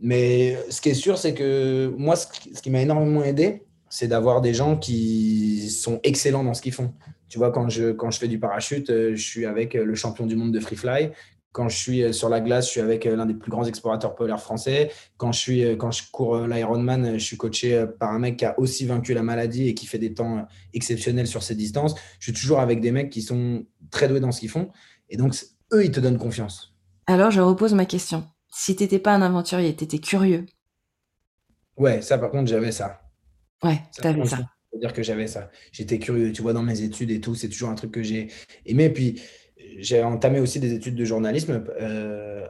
S2: mais ce qui est sûr, c'est que moi, ce qui m'a énormément aidé, c'est d'avoir des gens qui sont excellents dans ce qu'ils font. Tu vois, quand je, quand je fais du parachute, euh, je suis avec euh, le champion du monde de free fly. Quand je suis euh, sur la glace, je suis avec l'un des plus grands explorateurs polaires français. Quand je, suis, quand je cours l'Ironman, je suis coaché par un mec qui a aussi vaincu la maladie et qui fait des temps exceptionnels sur ces distances. Je suis toujours avec des mecs qui sont très doués dans ce qu'ils font. Et donc, eux, ils te donnent confiance.
S1: Alors, je repose ma question. Si tu n'étais pas un aventurier, tu étais curieux
S2: Ouais, ça, par contre, j'avais ça.
S1: Ouais, tu avais ça
S2: dire que j'avais ça. J'étais curieux, tu vois, dans mes études et tout, c'est toujours un truc que j'ai aimé. Puis j'ai entamé aussi des études de journalisme euh,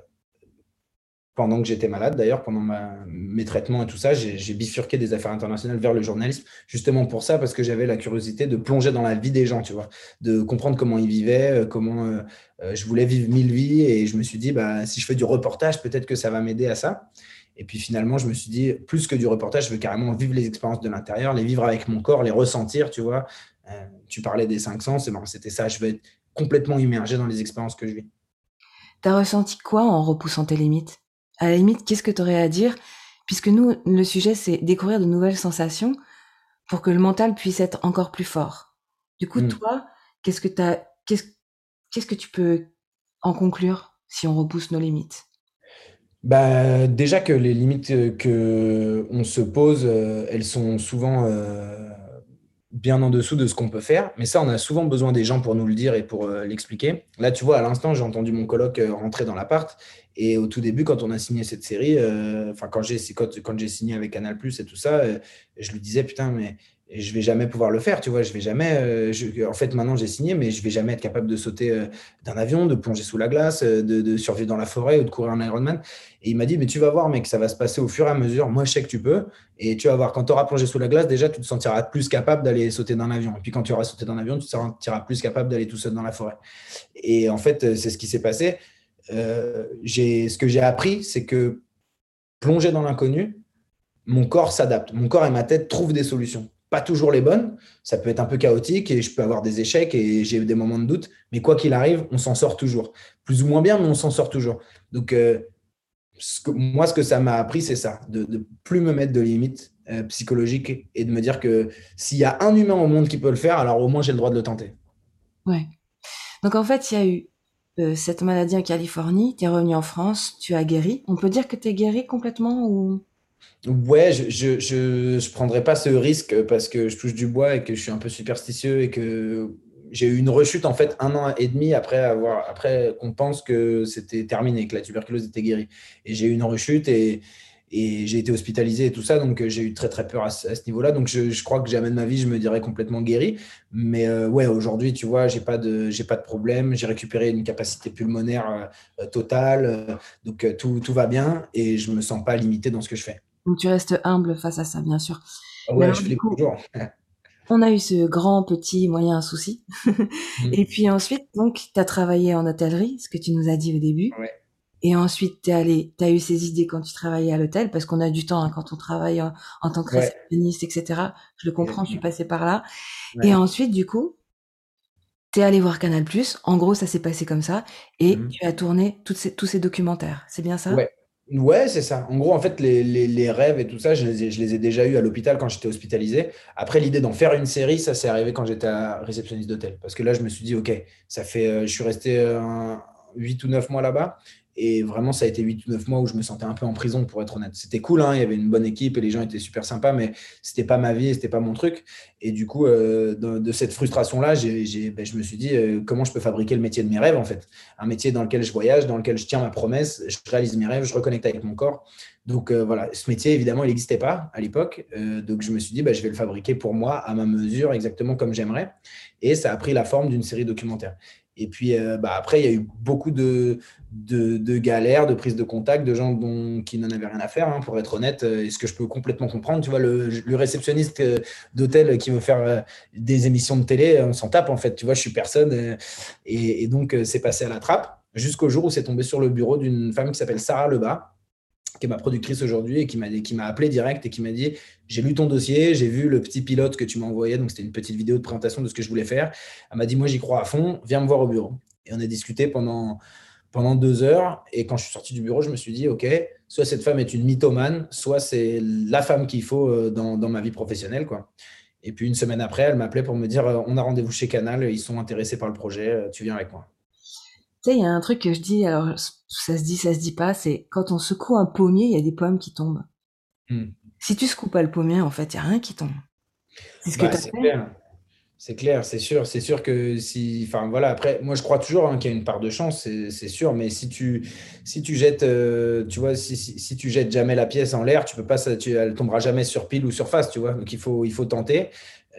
S2: pendant que j'étais malade d'ailleurs, pendant mes traitements et tout ça, j'ai bifurqué des affaires internationales vers le journalisme, justement pour ça, parce que j'avais la curiosité de plonger dans la vie des gens, tu vois, de comprendre comment ils vivaient, euh, comment euh, euh, je voulais vivre mille vies, et je me suis dit, bah, si je fais du reportage, peut-être que ça va m'aider à ça. Et puis finalement, je me suis dit, plus que du reportage, je veux carrément vivre les expériences de l'intérieur, les vivre avec mon corps, les ressentir, tu vois. tu parlais des cinq sens, c'était ça, je veux être complètement immergé dans les expériences que je vis.
S1: T'as ressenti quoi en repoussant tes limites? À la limite, qu'est-ce que tu aurais à dire? Puisque nous, le sujet, c'est découvrir de nouvelles sensations pour que le mental puisse être encore plus fort. Du coup, hmm. toi, qu'est-ce que t'as, qu'est-ce, qu'est-ce que tu peux en conclure si on repousse nos limites?
S2: Bah, déjà que les limites que on se pose, euh, elles sont souvent euh, bien en dessous de ce qu'on peut faire. Mais ça, on a souvent besoin des gens pour nous le dire et pour euh, l'expliquer. Là, tu vois, à l'instant, j'ai entendu mon coloc euh, rentrer dans l'appart. Et au tout début, quand on a signé cette série, euh, enfin, quand j'ai quand, quand signé avec Canal Plus et tout ça, je lui disais, putain, mais je vais jamais pouvoir le faire, tu vois. Je vais jamais. Euh, en fait, maintenant j'ai signé, mais je vais jamais être capable de sauter euh, d'un avion, de plonger sous la glace, euh, de, survivre dans la forêt ou de courir un Ironman. Et il m'a dit, mais tu vas voir, mec, ça va se passer au fur et à mesure. Moi, je sais que tu peux. Et tu vas voir, quand tu auras plongé sous la glace, déjà, tu te sentiras plus capable d'aller sauter d'un avion. Et puis quand tu auras sauté d'un avion, tu te sentiras plus capable d'aller tout seul dans la forêt. Et en fait, c'est ce qui s'est passé. J'ai, ce que j'ai appris, c'est que plonger dans l'inconnu, mon corps s'adapte. Mon corps et ma tête trouvent des solutions pas toujours les bonnes. Ça peut être un peu chaotique et je peux avoir des échecs et j'ai des moments de doute. Mais quoi qu'il arrive, on s'en sort toujours. Plus ou moins bien, mais on s'en sort toujours. Donc, euh, moi, ce que ça m'a appris, c'est ça, de ne plus me mettre de limites euh, psychologiques et de me dire que s'il y a un humain au monde qui peut le faire, alors au moins j'ai le droit de le tenter.
S1: Ouais. Donc en fait, il y a eu euh, cette maladie en Californie, tu es revenu en France, tu as guéri. On peut dire que tu es guéri complètement ou?
S2: Ouais, je, je, je, prendrais pas ce risque parce que je touche du bois et que je suis un peu superstitieux et que j'ai eu une rechute en fait un an et demi après avoir après qu'on pense que c'était terminé, que la tuberculose était guérie. Et j'ai eu une rechute et, et j'ai été hospitalisé et tout ça, donc j'ai eu très très peur à, ce niveau-là. Donc je, je, crois que jamais de ma vie je me dirais complètement guéri. Mais euh, ouais, aujourd'hui, tu vois, j'ai pas de j'ai pas de problème. J'ai récupéré une capacité pulmonaire euh, totale, euh, donc tout, tout va bien et je me sens pas limité dans ce que je fais.
S1: Donc tu restes humble face à ça, bien sûr.
S2: Ah ouais, je flippe toujours. *laughs*
S1: on a eu ce grand, petit, moyen souci. *laughs* Mm. Et puis ensuite, donc, tu as travaillé en hôtellerie, ce que tu nous as dit au début. Ouais. Et ensuite, tu allé, tu as eu ces idées quand tu travaillais à l'hôtel, parce qu'on a du temps hein, quand on travaille en, tant que réceptionniste, etc. Je le comprends, je suis passée par là. Et ensuite, du coup, tu es allé voir Canal+. En gros, ça s'est passé comme ça. Et mm. tu as tourné toutes ces, tous ces documentaires. C'est bien ça?
S2: Ouais. Ouais, c'est ça. En gros, en fait, les, les, rêves et tout ça, je les, ai, je les ai déjà eus à l'hôpital quand j'étais hospitalisé. Après, l'idée d'en faire une série, ça s'est arrivé quand j'étais réceptionniste d'hôtel. Parce que là, je me suis dit, OK, ça fait, euh, je suis resté 8 ou 9 mois là-bas. Et vraiment, ça a été 8 ou 9 mois où je me sentais un peu en prison, pour être honnête. C'était cool, hein, il y avait une bonne équipe et les gens étaient super sympas, mais c'était pas ma vie, c'était pas mon truc. Et du coup, euh, de, cette frustration-là, ben, je me suis dit euh, comment je peux fabriquer le métier de mes rêves, en fait? Un métier dans lequel je voyage, dans lequel je tiens ma promesse, je réalise mes rêves, je reconnecte avec mon corps. Donc euh, voilà, ce métier, évidemment, il n'existait pas à l'époque. donc je me suis dit, ben, je vais le fabriquer pour moi, à ma mesure, exactement comme j'aimerais. Et ça a pris la forme d'une série documentaire. Et puis euh, bah, après, il y a eu beaucoup de, de, galères, de prises de contact, de gens dont, qui n'en avaient rien à faire, hein, pour être honnête. Euh, et ce que je peux complètement comprendre, tu vois, le, réceptionniste euh, d'hôtel qui veut faire des émissions de télé, on s'en tape en fait. Tu vois, je suis personne. Et, et donc, c'est passé à la trappe jusqu'au jour où c'est tombé sur le bureau d'une femme qui s'appelle Sarah Lebas qui est ma productrice aujourd'hui et qui m'a appelé direct et qui m'a dit j'ai lu ton dossier, j'ai vu le petit pilote que tu m'as envoyé, donc c'était une petite vidéo de présentation de ce que je voulais faire. Elle m'a dit moi j'y crois à fond, viens me voir au bureau. Et on a discuté pendant pendant deux heures et quand je suis sorti du bureau, je me suis dit ok, soit cette femme est une mythomane, soit c'est la femme qu'il faut euh, dans, dans, ma vie professionnelle quoi. Et puis une semaine après, elle m'appelait pour me dire euh, on a rendez-vous chez Canal, ils sont intéressés par le projet, euh, tu viens avec moi.
S1: Tu sais, il y a un truc que je dis, alors ça se dit, ça se dit pas, c'est quand on secoue un pommier, il y a des pommes qui tombent. Hmm. Si tu secoues pas le pommier, en fait, il n'y a rien qui tombe.
S2: C'est ce que bah, tu Clair. C'est clair, c'est sûr. C'est sûr que si. Enfin, voilà, après, moi, je crois toujours hein, qu'il y a une part de chance, c'est sûr. Mais si tu, si tu jettes, euh, tu vois, si, si, tu jettes jamais la pièce en l'air, tu peux pas, tu, elle tombera jamais sur pile ou sur face, tu vois. Donc, il faut, il faut tenter.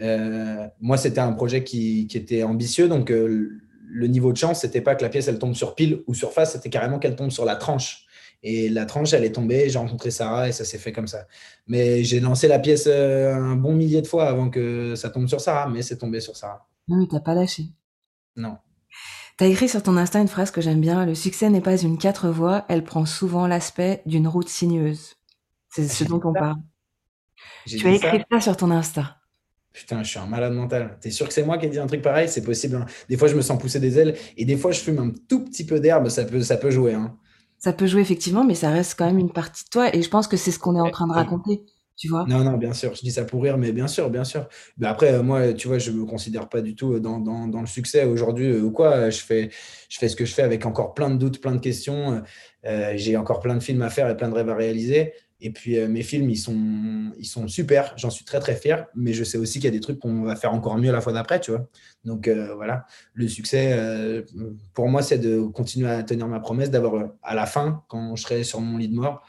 S2: Euh, moi, c'était un projet qui, qui, était ambitieux. Donc, euh, le niveau de chance, c'était pas que la pièce elle tombe sur pile ou sur face, c'était carrément qu'elle tombe sur la tranche. Et la tranche, elle est tombée, j'ai rencontré Sarah et ça s'est fait comme ça. Mais j'ai lancé la pièce euh, un bon millier de fois avant que ça tombe sur Sarah, mais c'est tombé sur Sarah.
S1: Non, mais t'as pas lâché.
S2: Non.
S1: T'as écrit sur ton Insta une phrase que j'aime bien. Le succès n'est pas une quatre voies, elle prend souvent l'aspect d'une route sinueuse. C'est ce dont on parle. Tu as écrit ça sur ton Insta.
S2: Putain, je suis un malade mental. T'es sûr que c'est moi qui ai dit un truc pareil? C'est possible. Hein. Des fois, je me sens pousser des ailes et des fois, je fume un tout petit peu d'herbe. Ça peut, ça peut jouer. Hein.
S1: Ça peut jouer effectivement, mais ça reste quand même une partie de toi. Et je pense que c'est ce qu'on est en train de raconter. Tu vois
S2: non, non, bien sûr. Je dis ça pour rire, mais bien sûr, bien sûr. Mais après, euh, moi, tu vois, je me considère pas du tout dans, dans, dans le succès aujourd'hui euh, ou quoi. Je fais, je fais ce que je fais avec encore plein de doutes, plein de questions. Euh, j'ai encore plein de films à faire et plein de rêves à réaliser. Et puis euh, mes films, ils sont, ils sont super, j'en suis très très fier, mais je sais aussi qu'il y a des trucs qu'on va faire encore mieux la fois d'après, tu vois. Donc euh, voilà, le succès, euh, pour moi, c'est de continuer à tenir ma promesse d'avoir à la fin, quand je serai sur mon lit de mort,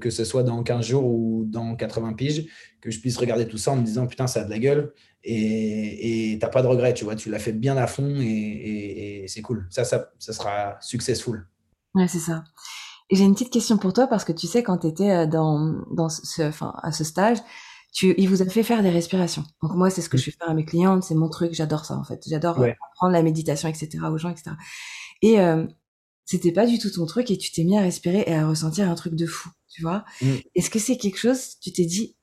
S2: que ce soit dans 15 jours ou dans 80 piges, que je puisse regarder tout ça en me disant putain, ça a de la gueule et t'as pas de regret, tu vois, tu l'as fait bien à fond et, et c'est cool. Ça, ça, ça sera successful.
S1: Ouais, c'est ça. J'ai une petite question pour toi parce que tu sais, quand tu étais euh, dans, dans ce, enfin, à ce stage, tu, il vous a fait faire des respirations. Donc moi, c'est ce que je fais faire à mes clientes, c'est mon truc, j'adore ça en fait. J'adore euh, apprendre la méditation, etc. aux gens, etc. Et euh, c'était pas du tout ton truc et tu t'es mis à respirer et à ressentir un truc de fou, tu vois. Mm. Est-ce que c'est quelque chose, tu t'es dit,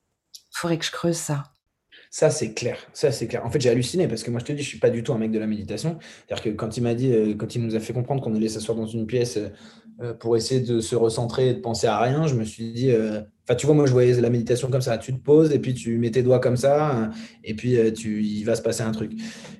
S1: faudrait que je creuse ça?
S2: Ça, c'est clair. Ça, c'est clair. En fait, j'ai halluciné parce que moi, je te dis, je suis pas du tout un mec de la méditation. C'est-à-dire que quand il m'a dit, euh, quand il nous a fait comprendre qu'on allait s'asseoir dans une pièce pour essayer de se recentrer et de penser à rien, je me suis dit, euh, enfin, tu vois, moi, je voyais la méditation comme ça. Tu te poses et puis tu mets tes doigts comme ça et puis tu, il va se passer un truc.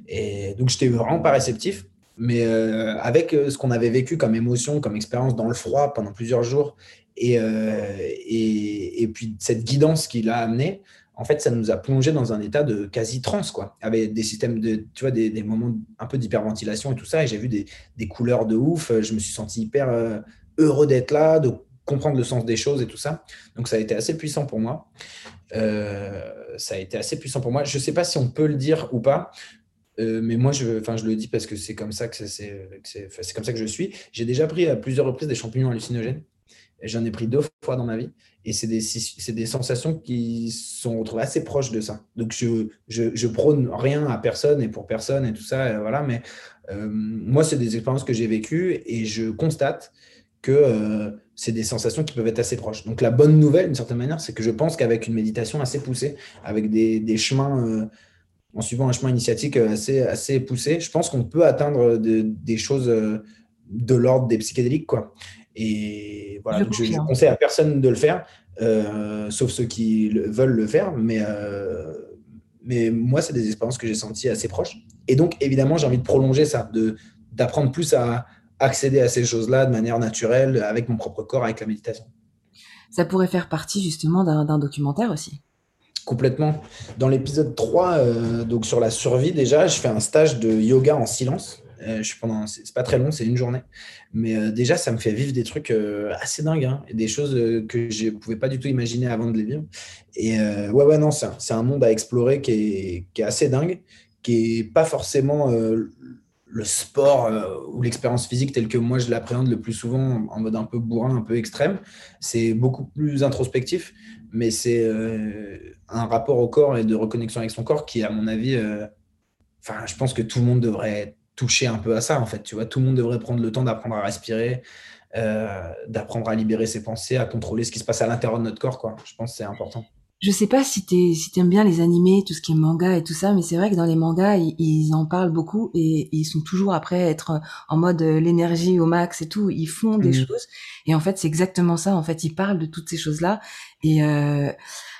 S2: Et donc, j'étais vraiment pas réceptif. Mais avec ce qu'on avait vécu comme émotion, comme expérience dans le froid pendant plusieurs jours, et, et, et puis cette guidance qu'il a amené, en fait, ça nous a plongé dans un état de quasi transe, quoi, avec des systèmes de, tu vois, des, moments un peu d'hyperventilation et tout ça. Et j'ai vu des, couleurs de ouf. Je me suis senti hyper euh, heureux d'être là, de comprendre le sens des choses et tout ça. Donc, ça a été assez puissant pour moi. Euh, ça a été assez puissant pour moi. Je ne sais pas si on peut le dire ou pas. Euh, mais moi, je, je le dis parce que c'est comme ça que c'est comme ça que je suis. J'ai déjà pris à plusieurs reprises des champignons hallucinogènes. J'en ai pris deux fois dans ma vie. Et c'est des, sensations qui sont retrouvées assez proches de ça. Donc, je, je, prône rien à personne et pour personne et tout ça. voilà, mais euh, moi, c'est des expériences que j'ai vécues et je constate que euh, c'est des sensations qui peuvent être assez proches. Donc, la bonne nouvelle, d'une certaine manière, c'est que je pense qu'avec une méditation assez poussée, avec des, chemins, euh, en suivant un chemin initiatique assez, assez poussé, je pense qu'on peut atteindre des choses de l'ordre des psychédéliques. Quoi. Et voilà, je, ne conseille à personne de le faire, euh, sauf ceux qui veulent le faire. Mais, euh, mais moi, c'est des expériences que j'ai senties assez proches. Et donc, évidemment, j'ai envie de prolonger ça, d'apprendre plus à accéder à ces choses-là de manière naturelle, avec mon propre corps, avec la méditation.
S1: Ça pourrait faire partie justement d'un documentaire aussi.
S2: Complètement. Dans l'épisode 3, euh, donc sur la survie, déjà, je fais un stage de yoga en silence. Euh, je pendant, c'est pas très long, c'est une journée, mais euh, déjà ça me fait vivre des trucs euh, assez dingues, hein, des choses que je pouvais pas du tout imaginer avant de les vivre. Et ouais, ouais, non, c'est un monde à explorer qui est, qui est assez dingue, qui est pas forcément le sport ou l'expérience physique telle que moi je l'appréhende le plus souvent en mode un peu bourrin, un peu extrême. C'est beaucoup plus introspectif, mais c'est un rapport au corps et de reconnexion avec son corps qui, à mon avis, enfin, je pense que tout le monde devrait toucher un peu à ça, en fait. Tu vois, tout le monde devrait prendre le temps d'apprendre à respirer, euh, d'apprendre à libérer ses pensées, à contrôler ce qui se passe à l'intérieur de notre corps, quoi. Je pense que c'est important.
S1: Je sais pas si tu si aimes bien les animés, tout ce qui est manga et tout ça, mais c'est vrai que dans les mangas, ils, en parlent beaucoup et, ils sont toujours après être en mode euh, l'énergie au max et tout. Ils font des mmh. choses et en fait, c'est exactement ça. En fait, ils parlent de toutes ces choses-là. Et euh,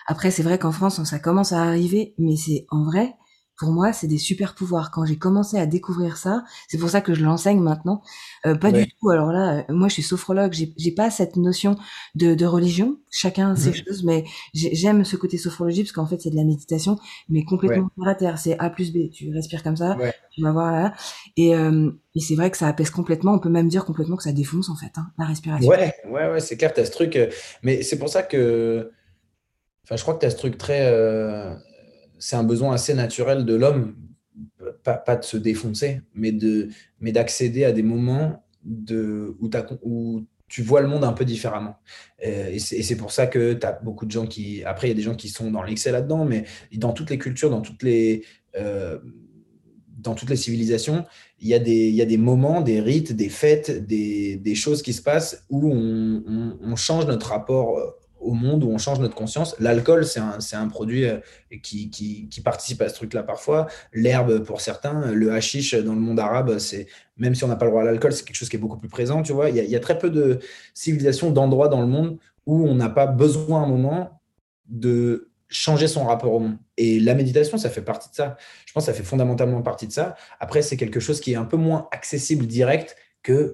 S1: après, c'est vrai qu'en France, ça commence à arriver, mais c'est en vrai, pour moi, c'est des super pouvoirs. Quand j'ai commencé à découvrir ça, c'est pour ça que je l'enseigne maintenant. Euh, pas du tout. Alors là, euh, moi, je suis sophrologue. J'ai pas cette notion de, de religion. Chacun ses choses, mais j'aime ce côté sophrologie parce qu'en fait, c'est de la méditation, mais complètement terre à terre. C'est A plus B. Tu respires comme ça. Tu vas voir là. Et, euh, et c'est vrai que ça apaise complètement. On peut même dire complètement que ça défonce en fait hein, la respiration.
S2: Ouais, ouais, ouais, c'est clair. Tu as ce truc. Euh, mais c'est pour ça que. Enfin, je crois que tu as ce truc très c'est un besoin assez naturel de l'homme, pas, de se défoncer, mais de mais d'accéder à des moments de, où, tu vois le monde un peu différemment. Euh, et c'est pour ça que tu as beaucoup de gens qui. Après, il y a des gens qui sont dans l'excès là-dedans, mais dans toutes les cultures, dans toutes les. Euh, dans toutes les civilisations, il y, a des, il y a des moments, des rites, des fêtes, des, des choses qui se passent où on, on, change notre rapport euh, au monde, où on change notre conscience. L'alcool, c'est un, un, produit qui, qui, qui, participe à ce truc-là parfois. L'herbe pour certains, le hashish dans le monde arabe, c'est même si on n'a pas le droit à l'alcool, c'est quelque chose qui est beaucoup plus présent. Tu vois, il y, a, il y a très peu de civilisations, d'endroits dans le monde où on n'a pas besoin à un moment de changer son rapport au monde. Et la méditation, ça fait partie de ça. Je pense que ça fait fondamentalement partie de ça. Après, c'est quelque chose qui est un peu moins accessible direct que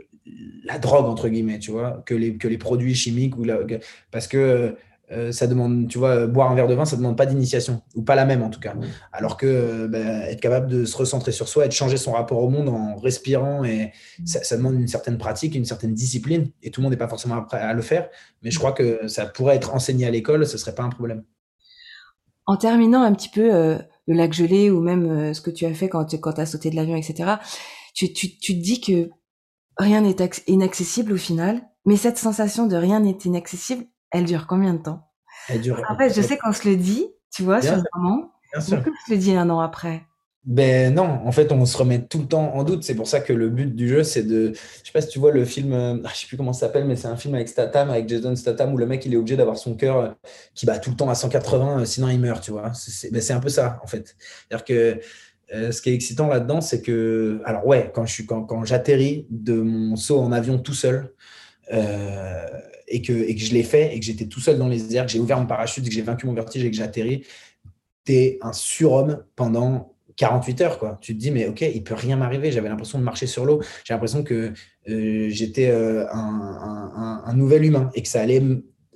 S2: la drogue, entre guillemets, tu vois, que les, que les produits chimiques. Ou la, parce que euh, ça demande, tu vois, boire un verre de vin, ça demande pas d'initiation, ou pas la même en tout cas. Alors que euh, bah, être capable de se recentrer sur soi et de changer son rapport au monde en respirant, et ça, demande une certaine pratique, une certaine discipline, et tout le monde n'est pas forcément prêt à le faire. Mais je crois que ça pourrait être enseigné à l'école, ce serait pas un problème.
S1: En terminant un petit peu euh, le lac gelé ou même ce que tu as fait quand, quand tu as sauté de l'avion, etc., tu, tu, tu te dis que rien n'est inaccessible au final, mais cette sensation de rien n'est inaccessible, elle dure combien de temps?
S2: Elle dure.
S1: En fait, je sais qu'on se le dit, tu vois, sur le moment. Bien sûr. Pourquoi se le dit un an après?
S2: Ben non, en fait, on se remet tout le temps en doute. C'est pour ça que le but du jeu, c'est de. Je sais pas si tu vois le film, euh, ah, je sais plus comment ça s'appelle, mais c'est un film avec Statham, avec Jason Statham, où le mec, il est obligé d'avoir son cœur euh, qui bat tout le temps à 180, euh, sinon il meurt, tu vois. C'est ben, un peu ça, en fait. C'est-à-dire que ce qui est excitant là-dedans, c'est que. Alors, ouais, quand j'atterris quand, quand de mon saut en avion tout seul, euh, et, que, et que je l'ai fait et que j'étais tout seul dans les airs, que j'ai ouvert mon parachute, que j'ai vaincu mon vertige et que j'ai atterri, t'es un surhomme pendant 48 heures. Quoi. Tu te dis, mais ok, il peut rien m'arriver. J'avais l'impression de marcher sur l'eau. J'ai l'impression que euh, j'étais euh, un, nouvel humain et que ça allait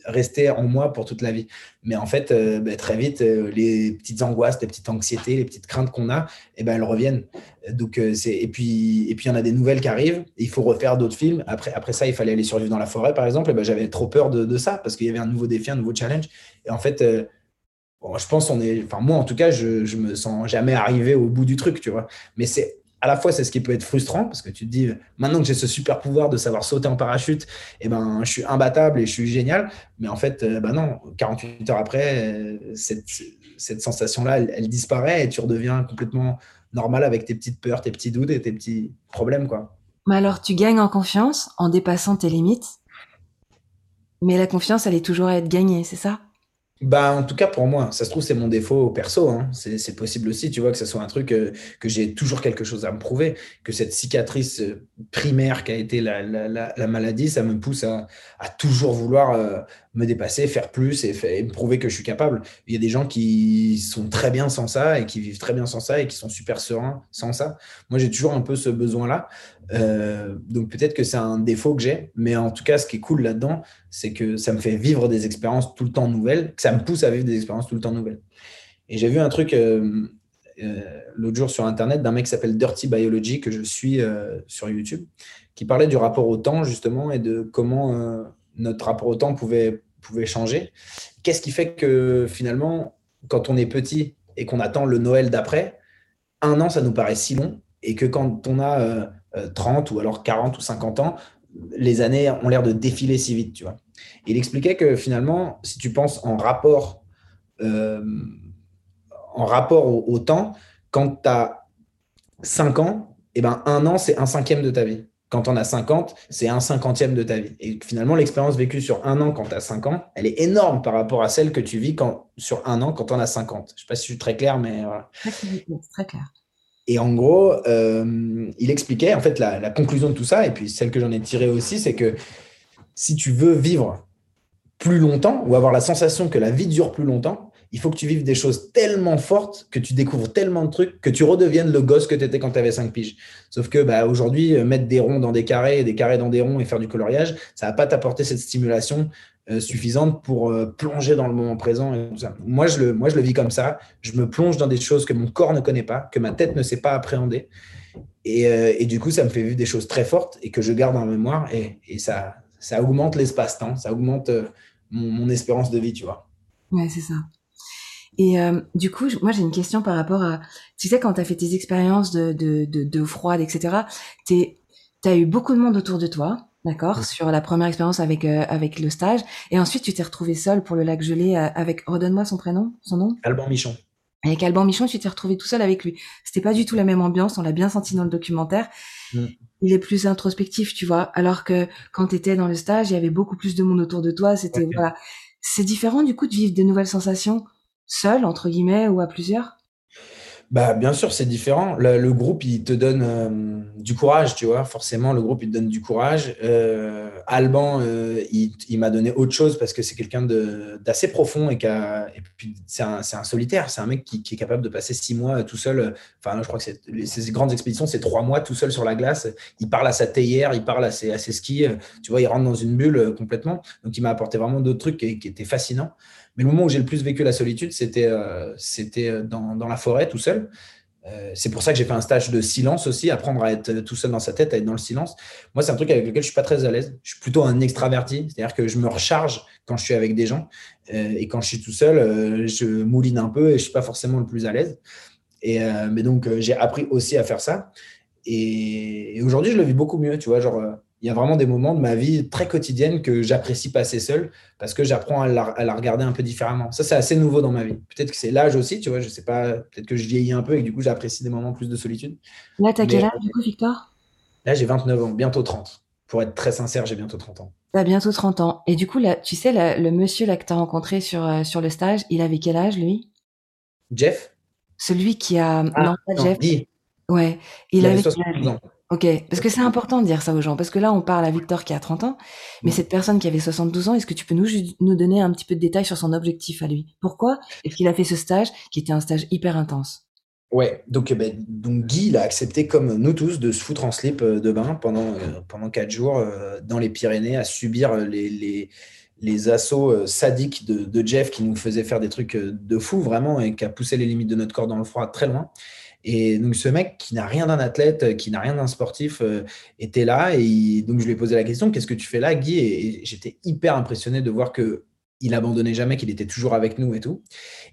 S2: rester en moi pour toute la vie. Mais en fait, euh, bah, très vite, euh, les petites angoisses, les petites anxiétés, les petites craintes qu'on a, eh ben, elles reviennent. Donc, euh, c'est et puis et puis il y en a des nouvelles qui arrivent. il faut refaire d'autres films. Après, après ça, il fallait aller survivre dans la forêt, par exemple. Et ben, j'avais trop peur de, ça parce qu'il y avait un nouveau défi, un nouveau challenge. Et en fait, je pense on est, enfin moi en tout cas, je, je me sens jamais arrivé au bout du truc, tu vois. Mais c'est à la fois, c'est ce qui peut être frustrant parce que tu te dis, maintenant que j'ai ce super pouvoir de savoir sauter en parachute, eh ben, je suis imbattable et je suis génial. Mais en fait, ben non, 48 heures après, euh, cette, sensation-là, elle, disparaît et tu redeviens complètement normal avec tes petites peurs, tes petits doutes et tes petits problèmes. Quoi.
S1: Mais alors, tu gagnes en confiance en dépassant tes limites. Mais la confiance, elle est toujours à être gagnée, c'est ça?
S2: Bah, en tout cas, pour moi, ça se trouve, c'est mon défaut perso. Hein. C'est possible aussi, tu vois, que ce soit un truc euh, que j'ai toujours quelque chose à me prouver, que cette cicatrice euh, primaire qui a été la, la, la, maladie, ça me pousse à, à toujours vouloir euh, me dépasser, faire plus et, et, me prouver que je suis capable. Il y a des gens qui sont très bien sans ça et qui vivent très bien sans ça et qui sont super sereins sans ça. Moi, j'ai toujours un peu ce besoin-là. Euh, donc peut-être que c'est un défaut que j'ai, mais en tout cas, ce qui est cool là-dedans, c'est que ça me fait vivre des expériences tout le temps nouvelles, que ça me pousse à vivre des expériences tout le temps nouvelles. Et j'ai vu un truc euh, euh, l'autre jour sur Internet d'un mec qui s'appelle Dirty Biology, que je suis sur YouTube, qui parlait du rapport au temps, justement, et de comment notre rapport au temps pouvait, pouvait changer. Qu'est-ce qui fait que finalement, quand on est petit et qu'on attend le Noël d'après, un an, ça nous paraît si long, et que quand on a 30 euh, ou alors 40 ou 50 ans, les années ont l'air de défiler si vite, tu vois. Il expliquait que finalement, si tu penses en rapport, euh, en rapport au, temps, quand tu as 5 ans, et eh ben, un an, c'est un cinquième de ta vie. Quand on a 50, c'est un cinquantième de ta vie. Et finalement, l'expérience vécue sur un an quand tu as 5 ans, elle est énorme par rapport à celle que tu vis quand, sur un an quand on a 50. Je ne sais pas si je suis très clair, mais voilà.
S1: Très clair.
S2: Et en gros, euh, il expliquait, en fait, la, conclusion de tout ça, et puis celle que j'en ai tirée aussi, c'est que si tu veux vivre plus longtemps ou avoir la sensation que la vie dure plus longtemps, il faut que tu vives des choses tellement fortes, que tu découvres tellement de trucs, que tu redeviennes le gosse que tu étais quand tu avais 5 piges. Sauf que bah, aujourd'hui, mettre des ronds dans des carrés, des carrés dans des ronds et faire du coloriage, ça va pas t'apporter cette stimulation euh, suffisante pour euh, plonger dans le moment présent. Et Moi, je le, moi, je le vis comme ça. Je me plonge dans des choses que mon corps ne connaît pas, que ma tête ne sait pas appréhender. Et, euh, et du coup, ça me fait vivre des choses très fortes et que je garde en mémoire. Et, et ça, ça augmente l'espace-temps, ça augmente mon, espérance de vie, tu vois.
S1: Ouais, c'est ça. Et du coup, moi j'ai une question par rapport à, tu sais, quand tu as fait tes expériences de, de, de, de froide, etc., tu as eu beaucoup de monde autour de toi, D'accord, sur la première expérience avec euh, avec le stage. Et ensuite, tu t'es retrouvé seul pour le lac gelé euh, avec. Redonne-moi son prénom, son nom.
S2: Alban Michon.
S1: Avec Alban Michon, tu t'es retrouvé tout seul avec lui. C'était pas du tout la même ambiance. On l'a bien senti dans le documentaire. Mm. Il est plus introspectif, tu vois. Alors que quand tu étais dans le stage, il y avait beaucoup plus de monde autour de toi. C'était voilà. C'est différent du coup de vivre des nouvelles sensations seul entre guillemets ou à plusieurs?
S2: Bah, bien sûr, c'est différent. Le, groupe, il te donne euh, du courage, tu vois. Forcément, le groupe, il te donne du courage. Euh, Alban, euh, il, m'a donné autre chose parce que c'est quelqu'un d'assez profond et, a, et puis c'est un, solitaire. C'est un mec qui, est capable de passer six mois tout seul. Enfin, je crois que ces grandes expéditions, c'est trois mois tout seul sur la glace. Il parle à sa théière, il parle à ses, à skis. Tu vois, il rentre dans une bulle complètement. Donc, il m'a apporté vraiment d'autres trucs qui étaient fascinants. Mais le moment où j'ai le plus vécu la solitude, c'était euh, c'était dans, dans, la forêt, tout seul. Euh, c'est pour ça que j'ai fait un stage de silence aussi, apprendre à être tout seul dans sa tête, à être dans le silence. Moi, c'est un truc avec lequel je suis pas très à l'aise. Je suis plutôt un extraverti, c'est-à-dire que je me recharge quand je suis avec des gens. Euh, et quand je suis tout seul, je mouline un peu et je suis pas forcément le plus à l'aise. Et, mais donc, j'ai appris aussi à faire ça. Et, et aujourd'hui, je le vis beaucoup mieux, tu vois, genre il y a vraiment des moments de ma vie très quotidienne que j'apprécie passer seul parce que j'apprends à, la, regarder un peu différemment. Ça, c'est assez nouveau dans ma vie. Peut-être que c'est l'âge aussi, tu vois, je sais pas, peut-être que je vieillis un peu et que du coup, j'apprécie des moments plus de solitude.
S1: Là, tu as quel âge du coup, Victor?
S2: Là, j'ai 29 ans, bientôt 30. Pour être très sincère, j'ai bientôt 30 ans.
S1: Tu as bientôt 30 ans. Et du coup, là, tu sais, le monsieur là, que tu as rencontré sur, euh, sur le stage, il avait quel âge, lui?
S2: Jeff?
S1: Celui qui a. Ah, non, pas Jeff. Ouais.
S2: Il, avait, 72 ans.
S1: Ok, parce que c'est important de dire ça aux gens, parce que là on parle à Victor qui a 30 ans, mais cette personne qui avait 72 ans, est-ce que tu peux nous, nous donner un petit peu de détails sur son objectif à lui? Pourquoi est-ce qu'il a fait ce stage qui était un stage hyper intense?
S2: Ouais, donc, eh ben, donc Guy il a accepté comme nous tous de se foutre en slip euh, de bain pendant, euh, pendant 4 jours euh, dans les Pyrénées à subir les, les, les assauts sadiques de, de, Jeff qui nous faisait faire des trucs de fou vraiment et qui a poussé les limites de notre corps dans le froid très loin. Et donc, ce mec qui n'a rien d'un athlète, qui n'a rien d'un sportif, euh, était là. Et donc, je lui ai posé la question Qu'est-ce que tu fais là, Guy? Et, j'étais hyper impressionné de voir que il abandonnait jamais, qu'il était toujours avec nous et tout.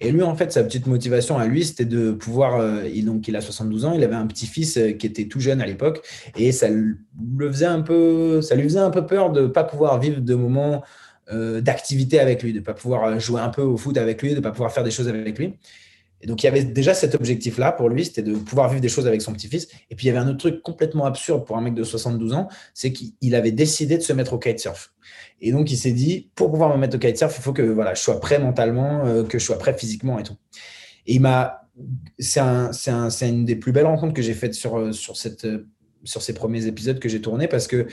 S2: Et lui, en fait, sa petite motivation à lui, c'était de pouvoir. Euh, il, donc, il a 72 ans, il avait un petit-fils euh, qui était tout jeune à l'époque, et ça le faisait un peu, ça lui faisait un peu peur de ne pas pouvoir vivre de moments d'activité avec lui, de ne pas pouvoir jouer un peu au foot avec lui, de ne pas pouvoir faire des choses avec lui. Et donc, il y avait déjà cet objectif-là pour lui, c'était de pouvoir vivre des choses avec son petit-fils. Et puis, il y avait un autre truc complètement absurde pour un mec de 72 ans, c'est qu'il avait décidé de se mettre au kitesurf. Et donc, il s'est dit, pour pouvoir me mettre au kitesurf, il faut que voilà, je sois prêt mentalement, euh, que je sois prêt physiquement et tout. Et il m'a, c'est un, un, une des plus belles rencontres que j'ai faites sur, euh, cette, sur ces premiers épisodes que j'ai tournés parce que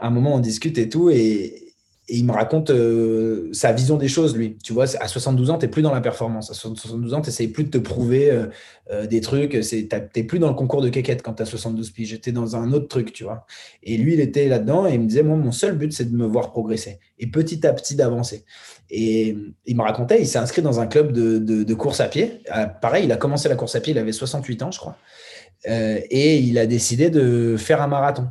S2: à un moment, on discute et tout. Et, il me raconte euh, sa vision des choses, lui. Tu vois, à 72 ans, tu n'es plus dans la performance. À 72 ans, tu n'essayes plus de te prouver euh, euh, des trucs. Tu n'es plus dans le concours de quéquette quand tu as 72 piges. J'étais dans un autre truc, tu vois. Et lui, il était là-dedans et il me disait, moi, mon seul but, c'est de me voir progresser et petit à petit d'avancer. Et il me racontait, il s'est inscrit dans un club de, de, course à pied. pareil, il a commencé la course à pied, il avait 68 ans, je crois. et il a décidé de faire un marathon.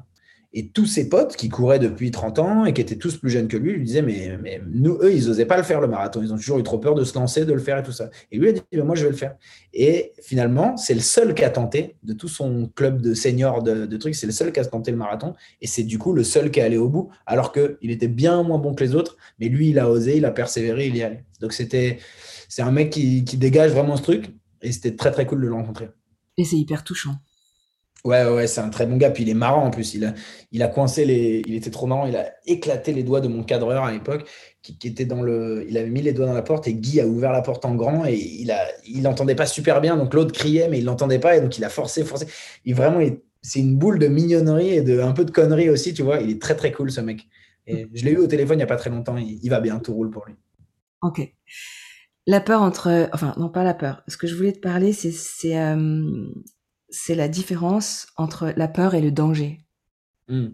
S2: Et tous ses potes qui couraient depuis 30 ans et qui étaient tous plus jeunes que lui lui disaient Mais, mais nous, eux, ils n'osaient pas le faire le marathon. Ils ont toujours eu trop peur de se lancer, de le faire et tout ça. Et lui a dit Moi, je vais le faire. Et finalement, c'est le seul qui a tenté de tout son club de seniors de, trucs. C'est le seul qui a tenté le marathon. Et c'est du coup le seul qui est allé au bout, alors qu'il était bien moins bon que les autres. Mais lui, il a osé, il a persévéré, il y est allé. Donc, c'était, c'est un mec qui, qui dégage vraiment ce truc. Et c'était très, très cool de le rencontrer.
S1: Et c'est hyper touchant.
S2: Ouais, ouais, c'est un très bon gars. Puis il est marrant en plus. Il a, il a coincé les. Il était trop marrant. Il a éclaté les doigts de mon cadreur à l'époque, qui, était dans le. Il avait mis les doigts dans la porte et Guy a ouvert la porte en grand et il a, il n'entendait pas super bien. Donc l'autre criait, mais il l'entendait pas et donc il a forcé, forcé. Il vraiment, c'est une boule de mignonnerie et de un peu de connerie aussi, tu vois. Il est très très cool ce mec. Et je l'ai eu au téléphone il y a pas très longtemps. Il, va bien, tout roule pour lui.
S1: Ok. La peur entre, enfin non pas la peur. Ce que je voulais te parler, c'est, c'est euh, c'est la différence entre la peur et le danger.
S2: Hmm.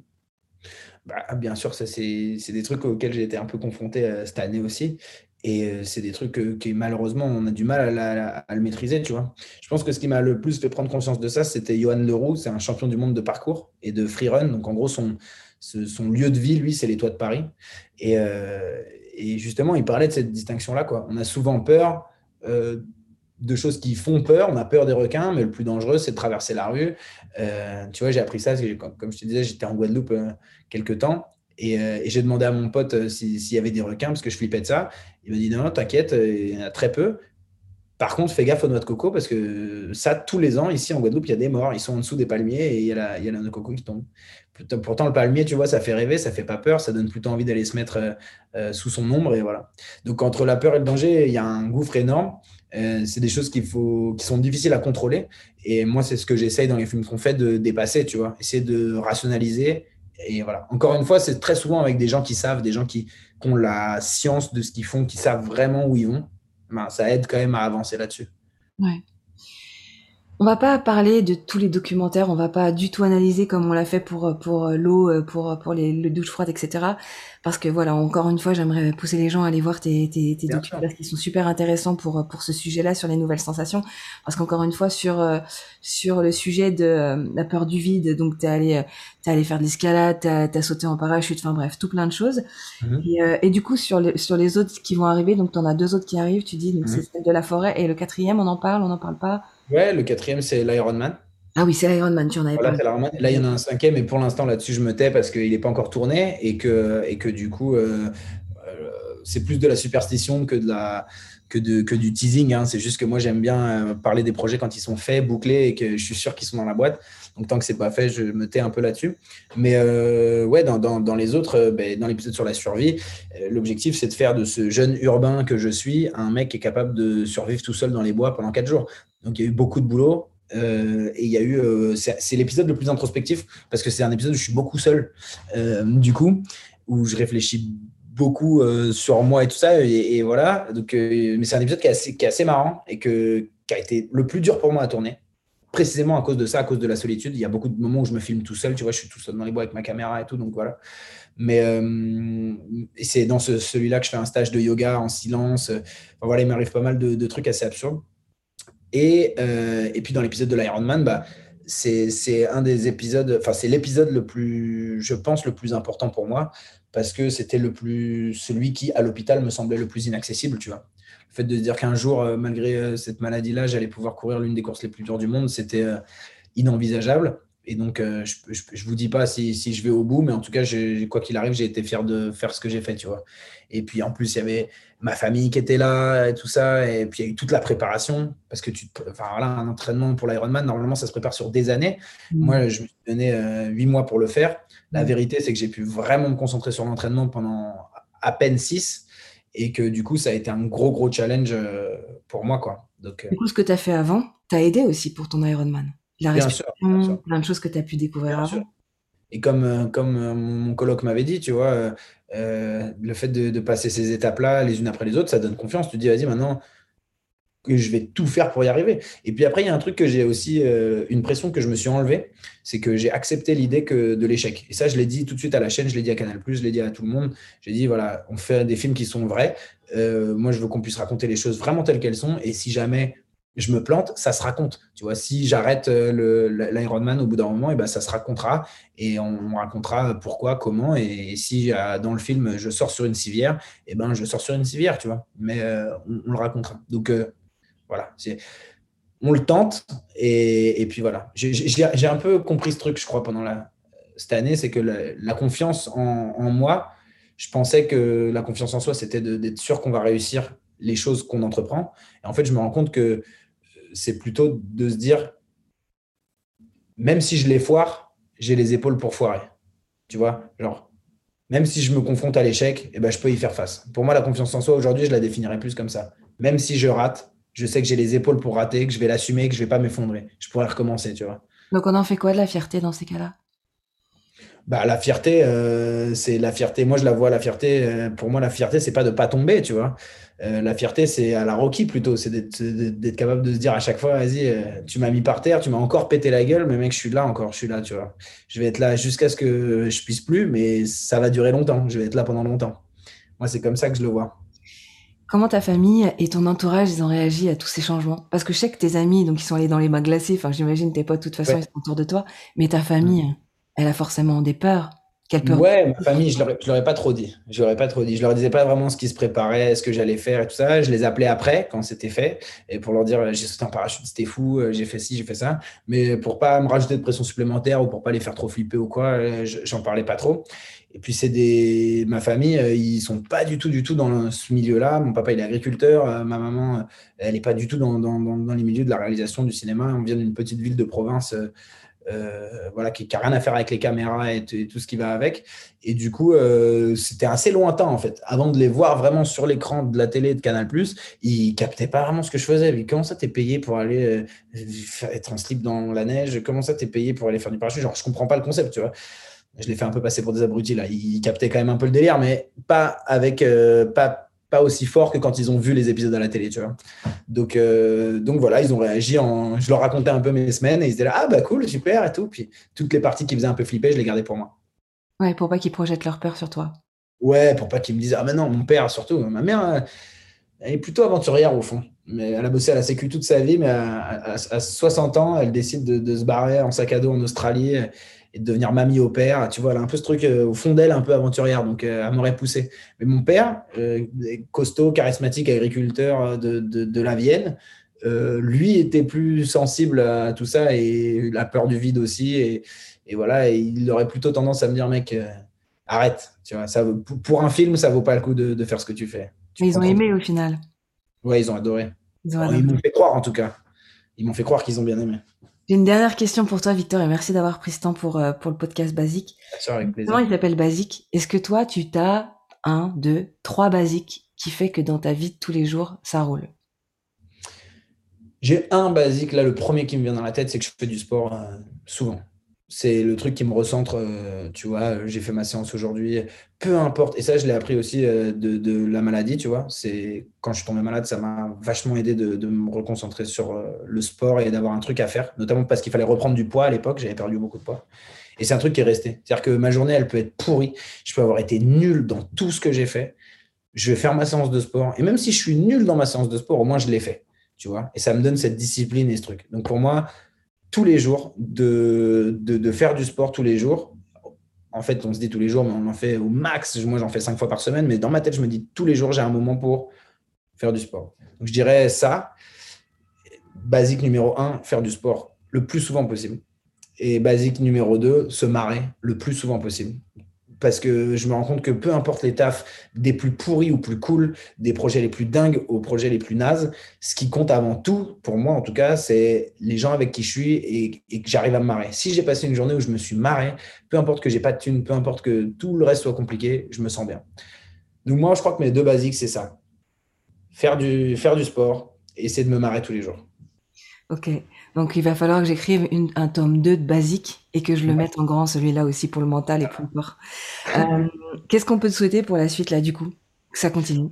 S2: Bah, bien sûr, ça c'est des trucs auxquels j'ai été un peu confronté euh, cette année aussi. Et euh, c'est des trucs que, malheureusement on a du mal à, le maîtriser, tu vois. Je pense que ce qui m'a le plus fait prendre conscience de ça, c'était Johan Leroux, c'est un champion du monde de parcours et de freerun. Donc en gros, son, lieu de vie, lui, c'est les toits de Paris. Et, euh, et, justement, il parlait de cette distinction-là. On a souvent peur de choses qui font peur. On a peur des requins, mais le plus dangereux, c'est de traverser la rue. Euh, tu vois, j'ai appris ça, parce que, comme je te disais, j'étais en Guadeloupe euh, quelques temps. Et, euh, et j'ai demandé à mon pote s'il y avait des requins, parce que je flippais de ça. Il m'a dit non, t'inquiète, il y en a très peu. Par contre, fais gaffe aux noix de coco, parce que ça, tous les ans, ici en Guadeloupe, il y a des morts. Ils sont en dessous des palmiers et il y a la, noix de coco qui tombe. Pourtant, le palmier, tu vois, ça fait rêver, ça fait pas peur, ça donne plutôt envie d'aller se mettre sous son ombre. Et voilà. Donc, entre la peur et le danger, il y a un gouffre énorme. Euh, c'est des choses qu'il faut, qui sont difficiles à contrôler. Et moi, c'est ce que j'essaye dans les films qu'on fait de dépasser, tu vois. Essayer de rationaliser. Et voilà. Encore une fois, c'est très souvent avec des gens qui savent, des gens qui, ont la science de ce qu'ils font, qui savent vraiment où ils vont. Ben, ça aide quand même à avancer là-dessus.
S1: On va pas parler de tous les documentaires, on va pas du tout analyser comme on l'a fait pour pour l'eau, pour pour les, les douches froides, etc. Parce que voilà, encore une fois, j'aimerais pousser les gens à aller voir tes tes, tes documentaires parce qu'ils sont super intéressants pour pour ce sujet-là sur les nouvelles sensations. Parce qu'encore une fois, sur sur le sujet de la peur du vide, donc t'es allé t'es allé faire de l'escalade, t'as as sauté en parachute, enfin bref, tout plein de choses. Mmh et, et, du coup, sur les sur les autres qui vont arriver, donc t'en as deux autres qui arrivent, tu dis donc mmh c'est celle de la forêt et le quatrième, on en parle, on n'en parle pas.
S2: Ouais, le quatrième, c'est l'Ironman.
S1: Ah oui, c'est l'Ironman, tu en avais
S2: voilà, parlé. Là, il y en a un cinquième, et pour l'instant, là-dessus, je me tais parce qu'il n'est pas encore tourné et que, et que du coup, euh, euh, c'est plus de la superstition que, de la, que, de, que du teasing. Hein. C'est juste que moi, j'aime bien euh, parler des projets quand ils sont faits, bouclés et que je suis sûr qu'ils sont dans la boîte. Donc, tant que c'est pas fait, je me tais un peu là-dessus. Mais ouais, dans, dans, dans, les autres, ben, dans l'épisode sur la survie, l'objectif, c'est de faire de ce jeune urbain que je suis un mec qui est capable de survivre tout seul dans les bois pendant quatre jours. Donc, il y a eu beaucoup de boulot. Euh, et il y a eu, euh, c'est l'épisode le plus introspectif parce que c'est un épisode où je suis beaucoup seul, euh, du coup, où je réfléchis beaucoup sur moi et tout ça. Et, voilà. Donc, mais c'est un épisode qui est, assez, qui est assez marrant et que, qui a été le plus dur pour moi à tourner. Précisément à cause de ça, à cause de la solitude. Il y a beaucoup de moments où je me filme tout seul. Tu vois, je suis tout seul dans les bois avec ma caméra et tout. Donc voilà. Mais c'est dans ce, celui-là que je fais un stage de yoga en silence. voilà, il m'arrive pas mal de, trucs assez absurdes. Et, euh, et puis dans l'épisode de l'Ironman, bah, c'est un des épisodes, enfin c'est l'épisode le plus, je pense, le plus important pour moi parce que c'était le plus, celui qui à l'hôpital me semblait le plus inaccessible, tu vois. Le fait de dire qu'un jour, euh, malgré euh, cette maladie-là, j'allais pouvoir courir l'une des courses les plus dures du monde, c'était inenvisageable. Et donc, je ne vous dis pas si, si, je vais au bout, mais en tout cas, quoi qu'il arrive, j'ai été fier de faire ce que j'ai fait, tu vois. Et puis, en plus, il y avait ma famille qui était là et tout ça. Et puis, il y a eu toute la préparation. Parce que tu, enfin, voilà, un entraînement pour l'Ironman, normalement, ça se prépare sur des années. Mmh. Moi, je me suis donné euh, huit mois pour le faire. La mmh. vérité, c'est que j'ai pu vraiment me concentrer sur l'entraînement pendant à peine six. Et que du coup, ça a été un gros, gros challenge euh, pour moi. Quoi.
S1: Donc, euh, du coup, ce que tu as fait avant, t'as aidé aussi pour ton Ironman. La bien sûr, plein de choses que tu as pu découvrir avant.
S2: Et comme, comme mon coloc m'avait dit, tu vois, euh, le fait de, passer ces étapes-là les unes après les autres, ça donne confiance. Tu te dis, vas-y, maintenant, que je vais tout faire pour y arriver. Et puis après, il y a un truc que j'ai aussi, euh, une pression que je me suis enlevée, c'est que j'ai accepté l'idée que de l'échec. Et ça, je l'ai dit tout de suite à la chaîne, je l'ai dit à Canal+, je l'ai dit à tout le monde. J'ai dit, voilà, on fait des films qui sont vrais. Euh, moi, je veux qu'on puisse raconter les choses vraiment telles qu'elles sont. Et si jamais je me plante, ça se raconte. Tu vois, si j'arrête euh, l'Ironman au bout d'un moment, et eh ben ça se racontera et on, racontera pourquoi, comment. Et, si euh, dans le film je sors sur une civière, et eh ben je sors sur une civière, tu vois. Mais euh, on, le racontera. Donc voilà, on le tente et, puis voilà. J'ai un peu compris ce truc, je crois, pendant la, cette année, c'est que la, confiance en, en, moi, je pensais que la confiance en soi, c'était d'être sûr qu'on va réussir les choses qu'on entreprend. Et en fait, je me rends compte que c'est plutôt de se dire, même si je les foire, j'ai les épaules pour foirer. Tu vois, genre, même si je me confronte à l'échec, eh ben, je peux y faire face. Pour moi, la confiance en soi, aujourd'hui, je la définirais plus comme ça. Même si je rate, je sais que j'ai les épaules pour rater, que je vais l'assumer, que je ne vais pas m'effondrer. Je pourrais recommencer, tu vois.
S1: Donc, on en fait quoi de la fierté dans ces cas-là?
S2: Bah, la fierté, euh, c'est la fierté. Moi, je la vois, la fierté. Euh, pour moi, la fierté, c'est pas de pas tomber, tu vois. Euh, la fierté, c'est à la Rocky plutôt. C'est d'être capable de se dire à chaque fois, vas-y, tu m'as mis par terre, tu m'as encore pété la gueule, mais mec, je suis là encore, je suis là, tu vois. Je vais être là jusqu'à ce que je puisse plus, mais ça va durer longtemps. Je vais être là pendant longtemps. Moi, c'est comme ça que je le vois.
S1: Comment ta famille et ton entourage, ils ont réagi à tous ces changements? Parce que je sais que tes amis, donc ils sont allés dans les mains glacés. Enfin, j'imagine tes potes, de toute façon, ils sont autour de toi. Mais ta famille, elle a forcément des peurs.
S2: Ouais, ma famille, je ne leur, ai pas trop dit. Je leur ai pas trop dit. Je leur disais pas vraiment ce qui se préparait, ce que j'allais faire et tout ça. Je les appelais après, quand c'était fait, et pour leur dire j'ai sauté en parachute, c'était fou, euh, j'ai fait ci, j'ai fait ça. Mais pour pas me rajouter de pression supplémentaire ou pour pas les faire trop flipper ou quoi, euh, j'en parlais pas trop. Et puis c'est des, ma famille, euh, ils sont pas du tout, du tout dans ce milieu-là. Mon papa il est agriculteur, ma maman, elle est pas du tout dans, dans, dans, les milieux de la réalisation du cinéma. On vient d'une petite ville de province euh, voilà, qui n'a rien à faire avec les caméras et, tout ce qui va avec. Et du coup, euh, c'était assez lointain en fait. Avant de les voir vraiment sur l'écran de la télé de Canal+, ils captaient pas vraiment ce que je faisais. Mais comment ça t'es payé pour aller euh, être en slip dans la neige? Comment ça t'es payé pour aller faire du parachute? Genre, je comprends pas le concept, tu vois. Je l'ai fait un peu passer pour des abrutis là. Ils captaient quand même un peu le délire, mais pas avec pas pas aussi fort que quand ils ont vu les épisodes à la télé, tu vois. Donc, euh, donc voilà, ils ont réagi en. Je leur racontais un peu mes semaines et ils étaient là, ah bah cool, super et tout. Puis toutes les parties qui faisaient un peu flipper, je les gardais pour moi.
S1: Ouais, pour pas qu'ils projettent leur peur sur toi.
S2: Ouais, pour pas qu'ils me disent, ah mais non, mon père surtout, ma mère, elle est plutôt aventurière au fond. Mais elle a bossé à la Sécu toute sa vie, mais à, 60 ans, elle décide de, de, se barrer en sac à dos en Australie et de devenir mamie au père. Tu vois, elle a un peu ce truc euh, au fond d'elle, un peu aventurière, donc euh, elle m'aurait poussé. Mais mon père, euh, costaud, charismatique, agriculteur de, de, la Vienne, lui était plus sensible à tout ça et la peur du vide aussi. Et, et voilà, il aurait plutôt tendance à me dire, mec, arrête. Tu vois, ça, pour un film, ça vaut pas le coup de, faire ce que tu fais.
S1: Mais ils ont aimé au final.
S2: Ouais, ils ont adoré. Ils m'ont fait croire en tout cas. Ils m'ont fait croire qu'ils ont bien aimé.
S1: J'ai une dernière question pour toi, Victor, et merci d'avoir pris ce temps pour, euh, pour le podcast Basique.
S2: avec plaisir.
S1: Comment il s'appelle Basique? Est-ce que toi, tu t'as un, deux, trois basiques qui fait que dans ta vie de tous les jours, ça roule?
S2: J'ai un basique, là, le premier qui me vient dans la tête, c'est que je fais du sport euh, souvent c'est le truc qui me recentre. Euh, tu vois, j'ai fait ma séance aujourd'hui. Peu importe. Et ça, je l'ai appris aussi euh, de, la maladie, tu vois. C'est quand je suis tombé malade, ça m'a vachement aidé de, me reconcentrer sur euh, le sport et d'avoir un truc à faire, notamment parce qu'il fallait reprendre du poids à l'époque. J'avais perdu beaucoup de poids. Et c'est un truc qui est resté. C'est-à-dire que ma journée, elle peut être pourrie. Je peux avoir été nul dans tout ce que j'ai fait. Je vais faire ma séance de sport. Et même si je suis nul dans ma séance de sport, au moins je l'ai fait. Tu vois. Et ça me donne cette discipline et ce truc. Donc pour moi, tous les jours, de, faire du sport tous les jours. En fait, on se dit tous les jours, mais on en fait au max. Moi, j'en fais cinq fois par semaine, mais dans ma tête, je me dis tous les jours, j'ai un moment pour faire du sport. Donc, je dirais ça. Basique numéro un, faire du sport le plus souvent possible. Et basique numéro deux, se marrer le plus souvent possible parce que je me rends compte que peu importe les tafs, des plus pourris ou plus cool, des projets les plus dingues aux projets les plus nazes, ce qui compte avant tout, pour moi en tout cas, c'est les gens avec qui je suis et, que j'arrive à me marrer. Si j'ai passé une journée où je me suis marré, peu importe que j'ai pas de thunes, peu importe que tout le reste soit compliqué, je me sens bien. Donc moi, je crois que mes deux basiques, c'est ça. Faire du, faire du sport et essayer de me marrer tous les jours.
S1: Ok. Donc il va falloir que j'écrive un tome 2 de basique et que je le mette en grand, celui-là aussi pour le mental et pour le corps. Euh, qu'est-ce qu'on peut te souhaiter pour la suite là du coup? Que ça continue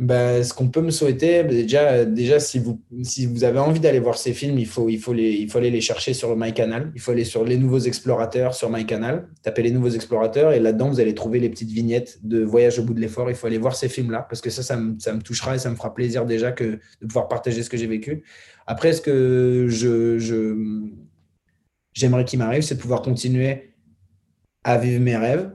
S2: bah, ce qu'on peut me souhaiter, bah, déjà, déjà si, vous, si vous avez envie d'aller voir ces films, il faut, il, faut les, il faut aller les chercher sur MyCanal. Il faut aller sur Les Nouveaux Explorateurs sur MyCanal. Tapez Les Nouveaux Explorateurs et là-dedans, vous allez trouver les petites vignettes de Voyage au bout de l'effort. Il faut aller voir ces films-là parce que ça, ça me, ça me, touchera et ça me fera plaisir déjà que de pouvoir partager ce que j'ai vécu. Après, ce que je, j'aimerais qu'il m'arrive, c'est de pouvoir continuer à vivre mes rêves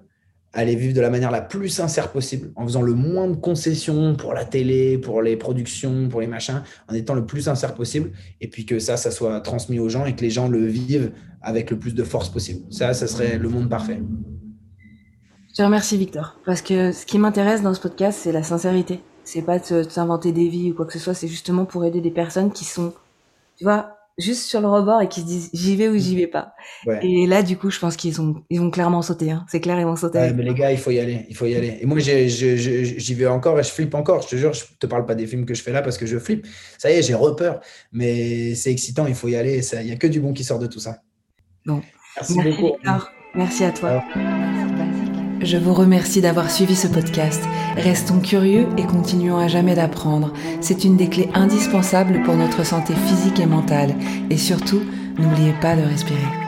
S2: aller vivre de la manière la plus sincère possible, en faisant le moins de concessions pour la télé, pour les productions, pour les machins, en étant le plus sincère possible, et puis que ça, ça soit transmis aux gens et que les gens le vivent avec le plus de force possible. Ça, ça serait le monde parfait.
S1: Je te remercie, Victor, parce que ce qui m'intéresse dans ce podcast, c'est la sincérité. C'est pas de s'inventer des vies ou quoi que ce soit, c'est justement pour aider des personnes qui sont, tu vois, juste sur le rebord et qui se disent j'y vais ou j'y vais pas. Et là, du coup, je pense qu'ils ont, ils vont clairement sauter. Hein. C'est clair, ils vont sauter.
S2: Ouais, mais les gars, il faut y aller. Il faut y aller. Et moi, j'y vais encore et je flippe encore. Je te jure, je te parle pas des films que je fais là parce que je flippe. Ça y est, j'ai repeur. Mais c'est excitant, il faut y aller. Il n'y a que du bon qui sort de tout ça.
S1: Bon. Merci, beaucoup. Merci à toi. Je vous remercie d'avoir suivi ce podcast. Restons curieux et continuons à jamais d'apprendre. C'est une des clés indispensables pour notre santé physique et mentale. Et surtout, n'oubliez pas de respirer.